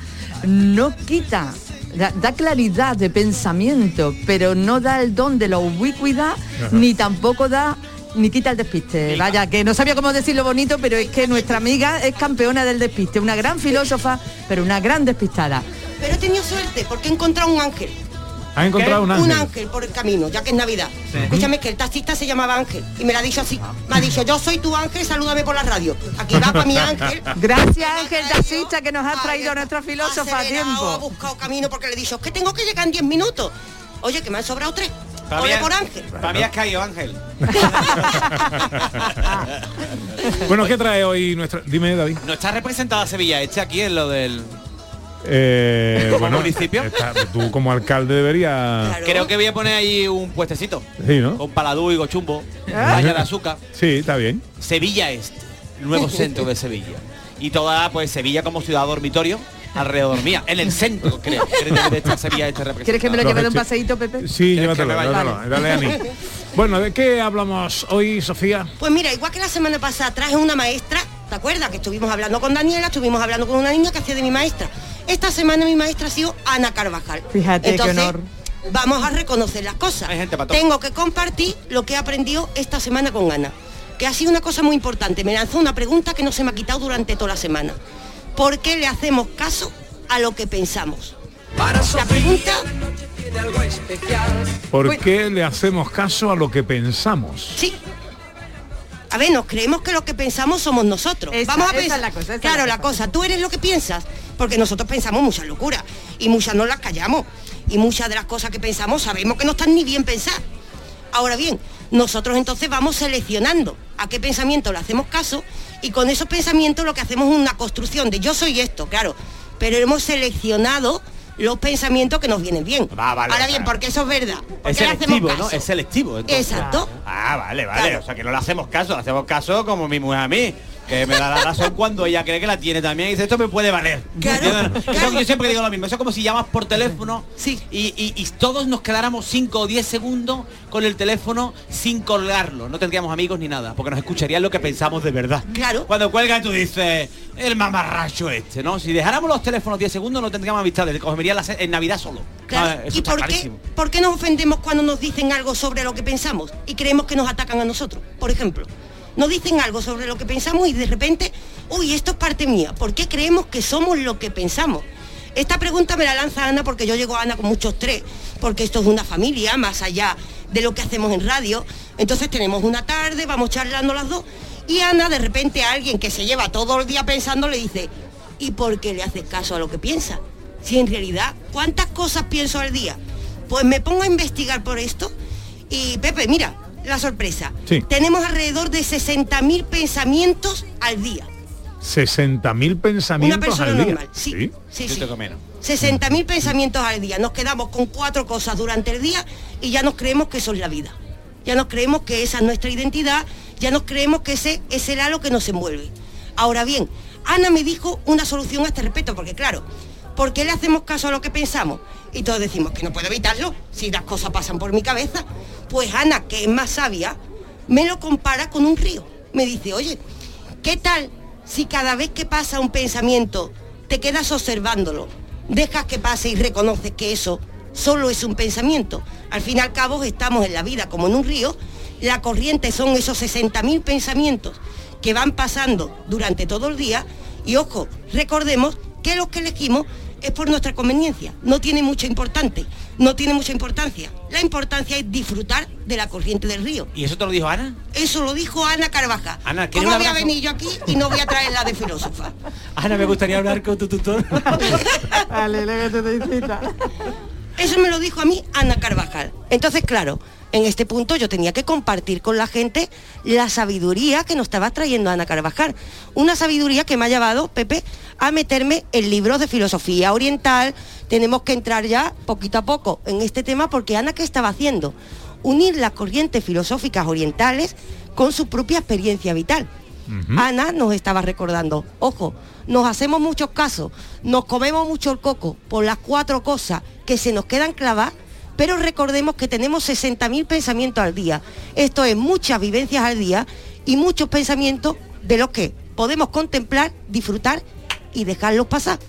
no quita, da, da claridad de pensamiento, pero no da el don de la ubicuidad, Ajá. ni tampoco da ni quita el despiste. Vaya, que no sabía cómo decirlo bonito, pero es que nuestra amiga es campeona del despiste, una gran filósofa, pero una gran despistada. Pero he tenido suerte porque he encontrado un ángel. ¿Has encontrado un Un ángel? ángel por el camino, ya que es Navidad. Escúchame que el taxista se llamaba Ángel y me lo ha dicho así. Me ha dicho, yo soy tu ángel, salúdame por la radio. Aquí va para mi ángel. Gracias Ángel Taxista que nos ha traído a nuestra filósofa a Ha tiempo. buscado camino porque le he dicho, que tengo que llegar en 10 minutos. Oye, que me han sobrado tres. Has- por Ángel. Para mí has caído, Ángel. Bueno, ¿qué trae hoy nuestra? Dime, David. No está representada Sevilla Este aquí en lo del... Eh, ¿Como bueno, municipio? está- tú como alcalde deberías. Creo que voy a poner ahí un puestecito. Sí, ¿no? Con paladú y gochumbo. Valla de azúcar. Sí, está bien. Sevilla Este, nuevo centro de Sevilla. Y toda, pues, Sevilla como ciudad dormitorio alrededor mía. En el centro, creo. Creo que de esta Sevilla Este. ¿Quieres que me lo lleve de un paseíto, Pepe? Sí, llévatelo, me vaya? llévatelo, dale a mí. Bueno, ¿de qué hablamos hoy, Sofía? Pues mira, igual que la semana pasada traje una maestra, ¿te acuerdas? Que estuvimos hablando con Daniela, estuvimos hablando con una niña que hacía de mi maestra. Esta semana mi maestra ha sido Ana Carvajal. Fíjate, qué Entonces, honor. Vamos a reconocer las cosas. gente. Tengo que compartir lo que he aprendido esta semana con Ana. Que ha sido una cosa muy importante. Me lanzó una pregunta que no se me ha quitado durante toda la semana. ¿Por qué le hacemos caso a lo que pensamos? La pregunta ¿Por qué le hacemos caso a lo que pensamos? Sí. A ver, nos creemos que lo que pensamos somos nosotros. Esa- Vamos a esa pensar. es la cosa, claro, la la cosa. Tú eres lo que piensas, porque nosotros pensamos muchas locuras y muchas no las callamos y muchas de las cosas que pensamos sabemos que no están ni bien pensadas. Ahora bien, nosotros entonces vamos seleccionando a qué pensamiento le hacemos caso y con esos pensamientos lo que hacemos es una construcción de yo soy esto, claro, pero hemos seleccionado los pensamientos que nos vienen bien. Va, vale, Ahora bien, porque eso es verdad. ¿Por Es selectivo, ¿no? Es selectivo. entonces. Exacto. Ah, vale, vale. Claro. O sea, que no le hacemos caso, le hacemos caso como mi mujer a mí. Que me da la razón cuando ella cree que la tiene también y dice, esto me puede valer. ¿Entiendes? Eso yo siempre digo lo mismo. Eso es como si llamas por teléfono y, y- y todos nos quedáramos 5 o 10 segundos con el teléfono sin colgarlo. No tendríamos amigos ni nada, porque nos escucharían lo que pensamos de verdad. Claro. Cuando cuelga tú dices, el mamarracho este, ¿no? Si dejáramos los teléfonos 10 segundos no tendríamos amistades, se- en Navidad solo. Claro. Ah, ¿Y por qué, por qué nos ofendemos cuando nos dicen algo sobre lo que pensamos y creemos que nos atacan a nosotros? Por ejemplo, nos dicen algo sobre lo que pensamos y de repente, uy, esto es parte mía. ¿Por qué creemos que somos lo que pensamos? Esta pregunta me la lanza Ana porque yo llego a Ana con mucho estrés, porque esto es una familia más allá de lo que hacemos en radio. Entonces tenemos una tarde, vamos charlando las dos, y Ana de repente a alguien que se lleva todo el día pensando le dice, ¿y por qué le haces caso a lo que piensa? Si en realidad, ¿cuántas cosas pienso al día? Pues me pongo a investigar por esto y Pepe, mira, la sorpresa. Sí. Tenemos alrededor de 60.000 pensamientos al día. 60.000 pensamientos persona al día. normal, sí. Sí, Yo sí. tengo menos. 60.000 pensamientos al día. Nos quedamos con cuatro cosas durante el día y ya nos creemos que eso es la vida. Ya nos creemos que esa es nuestra identidad, ya nos creemos que ese, ese era lo que nos envuelve. Ahora bien, Ana me dijo una solución a este respecto, porque claro, ¿por qué le hacemos caso a lo que pensamos? Y todos decimos que no puedo evitarlo, si las cosas pasan por mi cabeza. Pues Ana, que es más sabia, me lo compara con un río. Me dice, oye, ¿qué tal si cada vez que pasa un pensamiento te quedas observándolo, dejas que pase y reconoces que eso solo es un pensamiento? Al fin y al cabo estamos en la vida como en un río, la corriente son esos 60.000 pensamientos que van pasando durante todo el día y ojo, recordemos que los que elegimos es por nuestra conveniencia, no tiene mucha importante, no tiene mucha importancia. La importancia es disfrutar de la corriente del río. ¿Y eso te lo dijo Ana? Eso lo dijo Ana Carvaja. Ana, ¿quieres ¿Cómo voy a venir yo aquí y no voy a traer la de filósofa? Ana, me gustaría hablar con tu tutor. Eso me lo dijo a mí Ana Carvajal. Entonces, claro, en este punto yo tenía que compartir con la gente la sabiduría que nos estaba trayendo Ana Carvajal. Una sabiduría que me ha llevado, Pepe, a meterme en libros de filosofía oriental. Tenemos que entrar ya poquito a poco en este tema porque Ana, ¿qué estaba haciendo? Unir las corrientes filosóficas orientales con su propia experiencia vital. Ana nos estaba recordando, ojo, nos hacemos muchos casos, nos comemos mucho el coco por las cuatro cosas que se nos quedan clavadas, pero recordemos que tenemos 60.000 pensamientos al día. Esto es muchas vivencias al día y muchos pensamientos de los que podemos contemplar, disfrutar y dejarlos pasar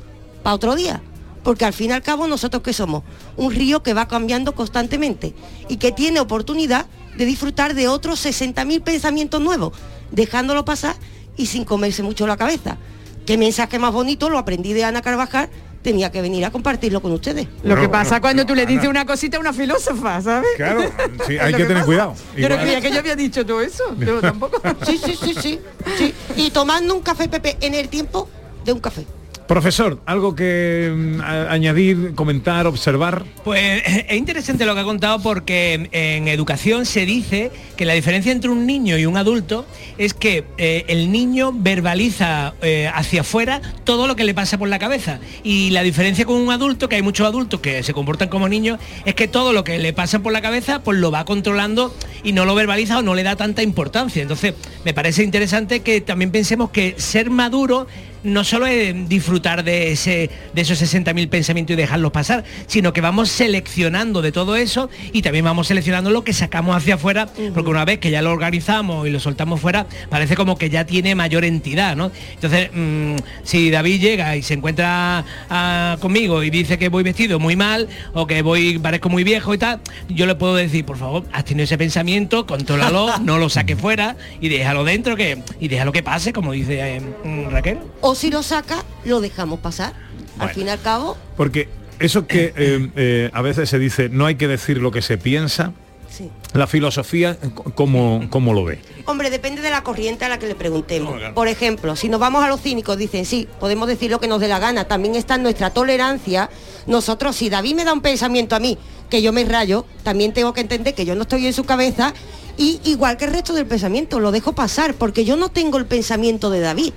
para otro día. Porque al fin y al cabo nosotros que somos un río que va cambiando constantemente y que tiene oportunidad de disfrutar de otros 60.000 pensamientos nuevos, dejándolo pasar y sin comerse mucho la cabeza. Qué mensaje más bonito, lo aprendí de Ana Carvajal, tenía que venir a compartirlo con ustedes. Lo que pasa cuando tú le dices una cosita a una filósofa, ¿sabes? Claro, sí, hay que tener pasa. cuidado. Yo no creía que yo había dicho todo eso. Yo tampoco. Sí, sí, sí, sí, sí. Y tomando un café, Pepe, en el tiempo de un café. Profesor, algo que mm, añadir, comentar, observar. Pues es interesante lo que ha contado porque en educación se dice que la diferencia entre un niño y un adulto es que eh, el niño verbaliza eh, hacia afuera todo lo que le pasa por la cabeza y la diferencia con un adulto, que hay muchos adultos que se comportan como niños, es que todo lo que le pasa por la cabeza pues lo va controlando y no lo verbaliza o no le da tanta importancia. Entonces me parece interesante que también pensemos que ser maduro no solo es disfrutar de, ese, de esos 60.000 pensamientos y dejarlos pasar, sino que vamos seleccionando de todo eso y también vamos seleccionando lo que sacamos hacia afuera, porque una vez que ya lo organizamos y lo soltamos fuera, parece como que ya tiene mayor entidad, ¿no? Entonces, mm, si David llega y se encuentra ah, conmigo y dice que voy vestido muy mal o que voy parezco muy viejo y tal, yo le puedo decir, por favor, has tenido ese pensamiento, contrólalo, no lo saques fuera y déjalo dentro que, y déjalo que pase, como dice eh, mm, Raquel. O si lo saca, lo dejamos pasar. Al fin y al cabo, Porque eso que eh, eh, a veces se dice, no hay que decir lo que se piensa, sí. la filosofía, ¿cómo, cómo lo ve? Hombre, depende de la corriente a la que le preguntemos. Por ejemplo, si nos vamos a los cínicos, dicen, sí, podemos decir lo que nos dé la gana. También está nuestra tolerancia. Nosotros, si David me da un pensamiento a mí, que yo me rayo, también tengo que entender que yo no estoy en su cabeza. Y igual que el resto del pensamiento, lo dejo pasar, porque yo no tengo el pensamiento de David.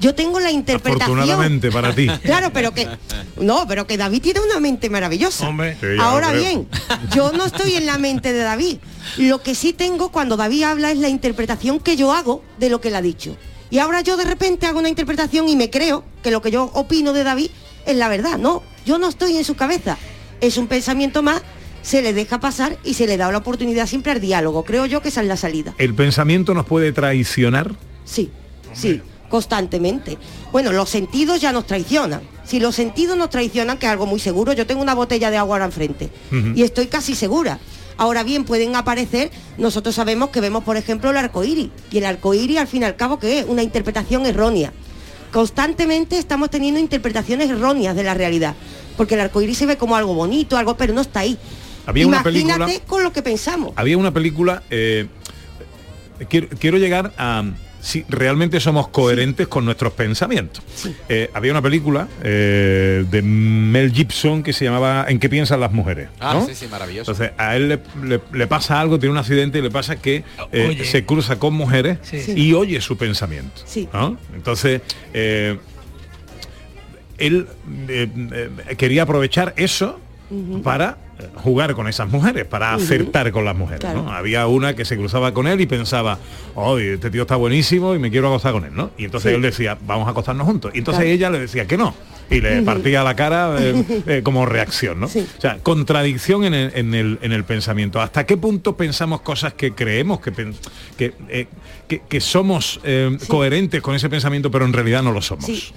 Yo tengo la interpretación. Afortunadamente para ti. Claro, pero que no, pero que David tiene una mente maravillosa. Sí, ya Ahora bien, yo no estoy en la mente de David. Lo que sí tengo cuando David habla es la interpretación que yo hago de lo que él ha dicho. Y ahora yo de repente hago una interpretación y me creo que lo que yo opino de David es la verdad. No, yo no estoy en su cabeza. Es un pensamiento más, se le deja pasar y se le da la oportunidad siempre al diálogo. Creo yo que esa es la salida. ¿El pensamiento nos puede traicionar? Sí, sí, constantemente. Bueno, los sentidos ya nos traicionan. Si los sentidos nos traicionan, que es algo muy seguro, yo tengo una botella de agua ahora enfrente y estoy casi segura. Ahora bien, pueden aparecer, nosotros sabemos que vemos, por ejemplo, el arco iris. Y el arco iris, al fin y al cabo, que es una interpretación errónea. Constantemente estamos teniendo interpretaciones erróneas de la realidad. Porque el arco iris se ve como algo bonito, algo, pero no está ahí. Había una Imagínate película- con lo que pensamos. Había una película, eh, quiero, quiero llegar a si realmente somos coherentes con nuestros pensamientos. Eh, había una película eh, de Mel Gibson que se llamaba ¿En qué piensan las mujeres? Ah, ¿no? sí, sí, maravilloso. Entonces a él le, le- le pasa algo, tiene un accidente y le pasa que eh, se cruza con mujeres Sí. y oye su pensamiento. Entonces él quería aprovechar eso Para eh, jugar con esas mujeres, para acertar con las mujeres. Claro. ¿no? Había una que se cruzaba con él y pensaba, oh, este tío está buenísimo y me quiero acostar con él, ¿no? Y entonces Sí. él decía, vamos a acostarnos juntos. Y entonces Claro. ella le decía que no. Y le partía la cara eh, eh, como reacción, ¿no? O sea, contradicción en el, en, el, en el pensamiento. ¿Hasta qué punto pensamos cosas que creemos que, que, eh, que, que somos coherentes con ese pensamiento, pero en realidad no lo somos?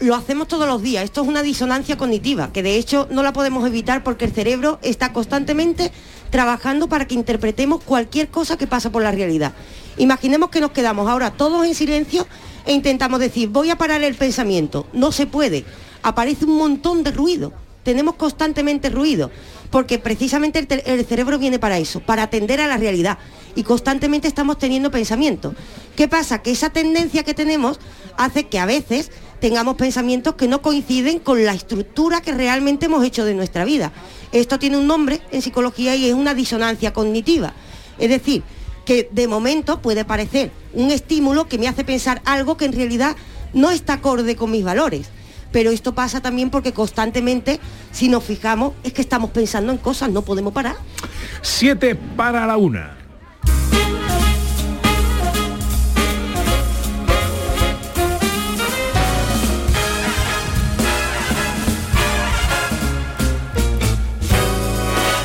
Lo hacemos todos los días. Esto es una disonancia cognitiva, que de hecho no la podemos evitar porque el cerebro está constantemente trabajando para que interpretemos cualquier cosa que pasa por la realidad. Imaginemos que nos quedamos ahora todos en silencio e intentamos decir, voy a parar el pensamiento. No se puede. Aparece un montón de ruido. Tenemos constantemente ruido. Porque precisamente el, cerebro viene para eso, para atender a la realidad. Y constantemente estamos teniendo pensamientos. ¿Qué pasa? Que esa tendencia que tenemos hace que a veces tengamos pensamientos que no coinciden con la estructura que realmente hemos hecho de nuestra vida. Esto tiene un nombre en psicología y es una disonancia cognitiva. Es decir, que de momento puede parecer un estímulo que me hace pensar algo que en realidad no está acorde con mis valores. Pero esto pasa también porque constantemente, si nos fijamos, es que estamos pensando en cosas, no podemos parar. Siete para la una.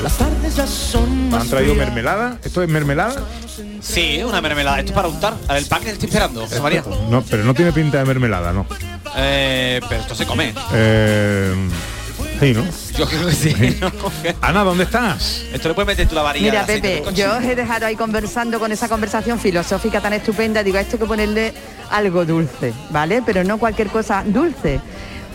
Las tardes ya son ¿Han traído mermelada? ¿Esto es mermelada? Sí, una mermelada. Esto es para untar. A ver, El pan que estoy esperando, José María. No, pero no tiene pinta de mermelada, ¿no? Eh, pero esto se come. Eh, sí, ¿no? Yo creo que sí. ¿no? Ana, ¿dónde estás? Esto le puedes meter tú la varilla. Mira, Pepe, yo os he dejado ahí conversando con esa conversación filosófica tan estupenda. Digo, esto hay que ponerle algo dulce, ¿vale? Pero no cualquier cosa dulce.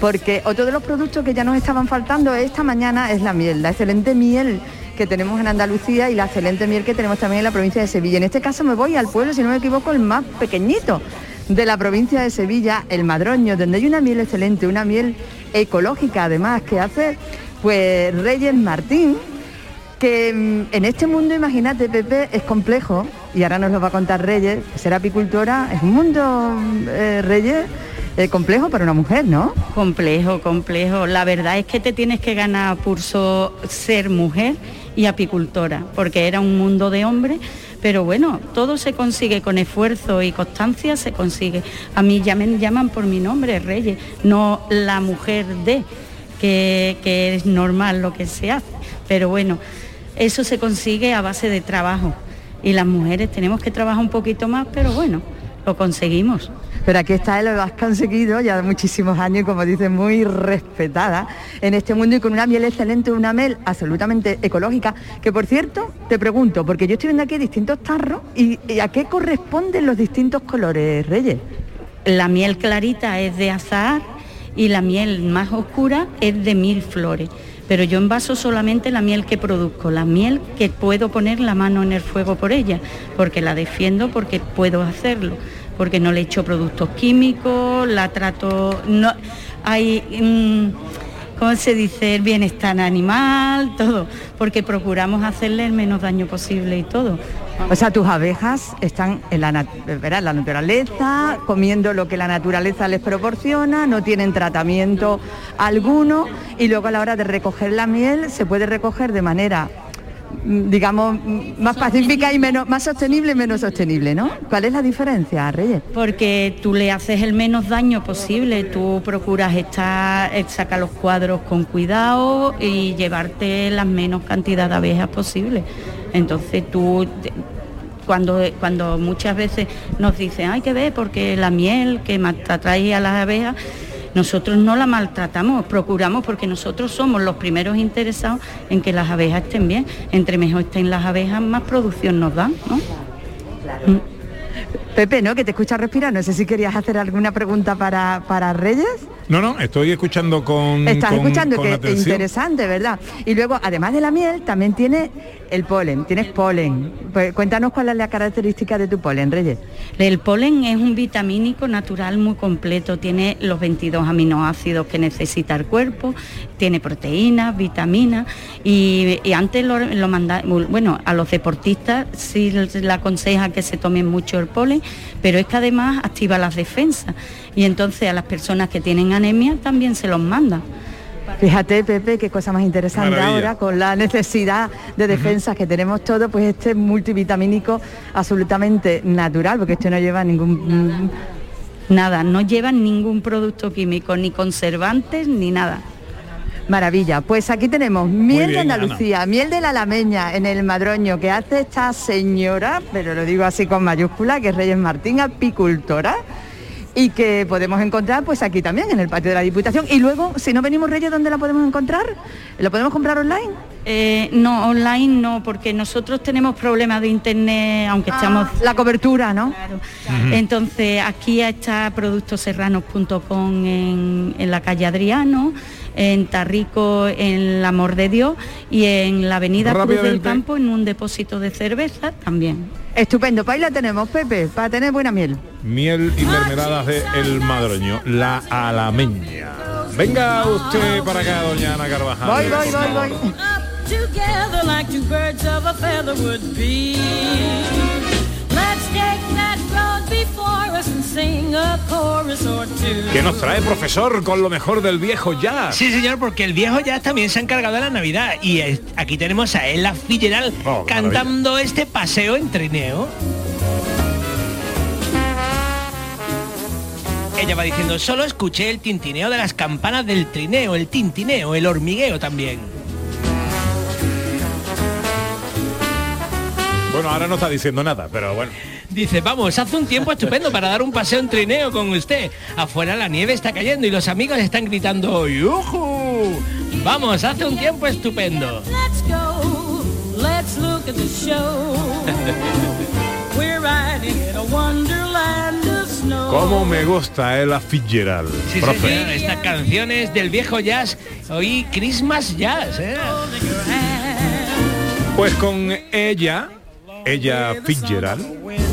porque otro de los productos que ya nos estaban faltando esta mañana es la miel, la excelente miel que tenemos en Andalucía y la excelente miel que tenemos también en la provincia de Sevilla. En este caso me voy al pueblo, si no me equivoco, el más pequeñito de la provincia de Sevilla, el Madroño, donde hay una miel excelente, una miel ecológica además que hace pues Reyes Martín, que mm, en este mundo, imagínate, Pepe, es complejo, y ahora nos lo va a contar Reyes, ser apicultora es un mundo, eh, Reyes, eh, complejo para una mujer, ¿no? Complejo, complejo. La verdad es que te tienes que ganar pulso ser mujer y apicultora, porque era un mundo de hombres, pero bueno, todo se consigue con esfuerzo y constancia, se consigue. A mí ya me llaman por mi nombre, Reyes, no la mujer de, que, que es normal lo que se hace, pero bueno, eso se consigue a base de trabajo y las mujeres tenemos que trabajar un poquito más, pero bueno, lo conseguimos. Pero aquí está, lo has conseguido ya de muchísimos años, y como dices, muy respetada en este mundo y con una miel excelente, una miel absolutamente ecológica, que por cierto, te pregunto, porque yo estoy viendo aquí distintos tarros y, y a qué corresponden los distintos colores, Reyes. La miel clarita es de azahar y la miel más oscura es de mil flores. Pero yo envaso solamente la miel que produzco, la miel que puedo poner la mano en el fuego por ella, porque la defiendo porque puedo hacerlo, porque no le echo productos químicos, la trato, no hay mm, ¿cómo se dice? el bienestar animal, todo, porque procuramos hacerle el menos daño posible y todo. O sea, tus abejas están en la, en la naturaleza, comiendo lo que la naturaleza les proporciona, no tienen tratamiento alguno y luego a la hora de recoger la miel se puede recoger de manera digamos más pacífica y menos más sostenible y menos sostenible, ¿no? ¿Cuál es la diferencia, Reyes? Porque tú le haces el menos daño posible, tú procuras estar, sacar los cuadros con cuidado y llevarte la menos cantidad de abejas posible. Entonces tú cuando, cuando muchas veces nos dicen, hay que ver porque la miel que maltratáis a las abejas, nosotros no la maltratamos, procuramos porque nosotros somos los primeros interesados en que las abejas estén bien. Entre mejor estén las abejas, más producción nos dan, ¿no? Pepe, ¿no? Que te escucha respirar. No sé si querías hacer alguna pregunta para, para Reyes. No, no, estoy escuchando con Estás con- escuchando, con que atención. interesante, ¿verdad? Y luego, además de la miel, también tiene el polen, tienes polen. Pues, cuéntanos cuál es la característica de tu polen, Reyes. El polen es un vitamínico natural muy completo, tiene los 22 aminoácidos que necesita el cuerpo, tiene proteínas, vitaminas y, y antes lo, lo manda, bueno, a los deportistas sí le aconseja que se tomen mucho el polen, pero es que además activa las defensas y entonces a las personas que tienen anemia también se los manda. Fíjate, Pepe, qué cosa más interesante Maravilla. ahora, con la necesidad de defensas que tenemos todos, pues este multivitamínico absolutamente natural, porque este no lleva ningún... Nada, no llevan ningún producto químico, ni conservantes, ni nada. Maravilla. Pues aquí tenemos miel de Andalucía, miel de la Alameña en el Madroño que hace esta señora, pero lo digo así con mayúscula, que es Reyes Martín, apicultora. Y que podemos encontrar pues aquí también, en el patio de la Diputación. Y luego, si no venimos Reyes, ¿dónde la podemos encontrar? ¿Lo podemos comprar online? Eh, no, online no, porque nosotros tenemos problemas de internet, aunque estamos... La cobertura, ¿no? Entonces, aquí está productoserranos.com en, en la calle Adriano, en Tarrico en La Amor de Dios y en la avenida Cruz del. Campo en un depósito de cerveza también. Estupendo, pues ahí la tenemos, Pepe, para tener buena miel. Miel y mermeladas de El Madroño, la alameña. Venga usted para acá, doña Ana Carvajal. Voy, voy, voy, voy. ¿Qué nos trae, profesor, con lo mejor del viejo jazz? Sí, señor, porque el viejo ya también se ha encargado de la Navidad y es- aquí tenemos a Ella Fitzgerald Oh, cantando este paseo en trineo. Ella va diciendo, solo escuché el tintineo de las campanas del trineo, el tintineo, el hormigueo también. Bueno, ahora no está diciendo nada, pero bueno. Dice, vamos, hace un tiempo estupendo para dar un paseo en trineo con usted. Afuera la nieve está cayendo y los amigos están gritando, ¡Yujú! Vamos, hace un tiempo estupendo. Cómo me gusta Ella Fitzgerald. Sí, profe. señor, estas canciones del viejo jazz, hoy Christmas Jazz, ¿eh? Pues con ella, ella Fitzgerald,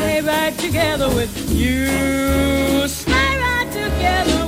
stay right together with you. Stay right together.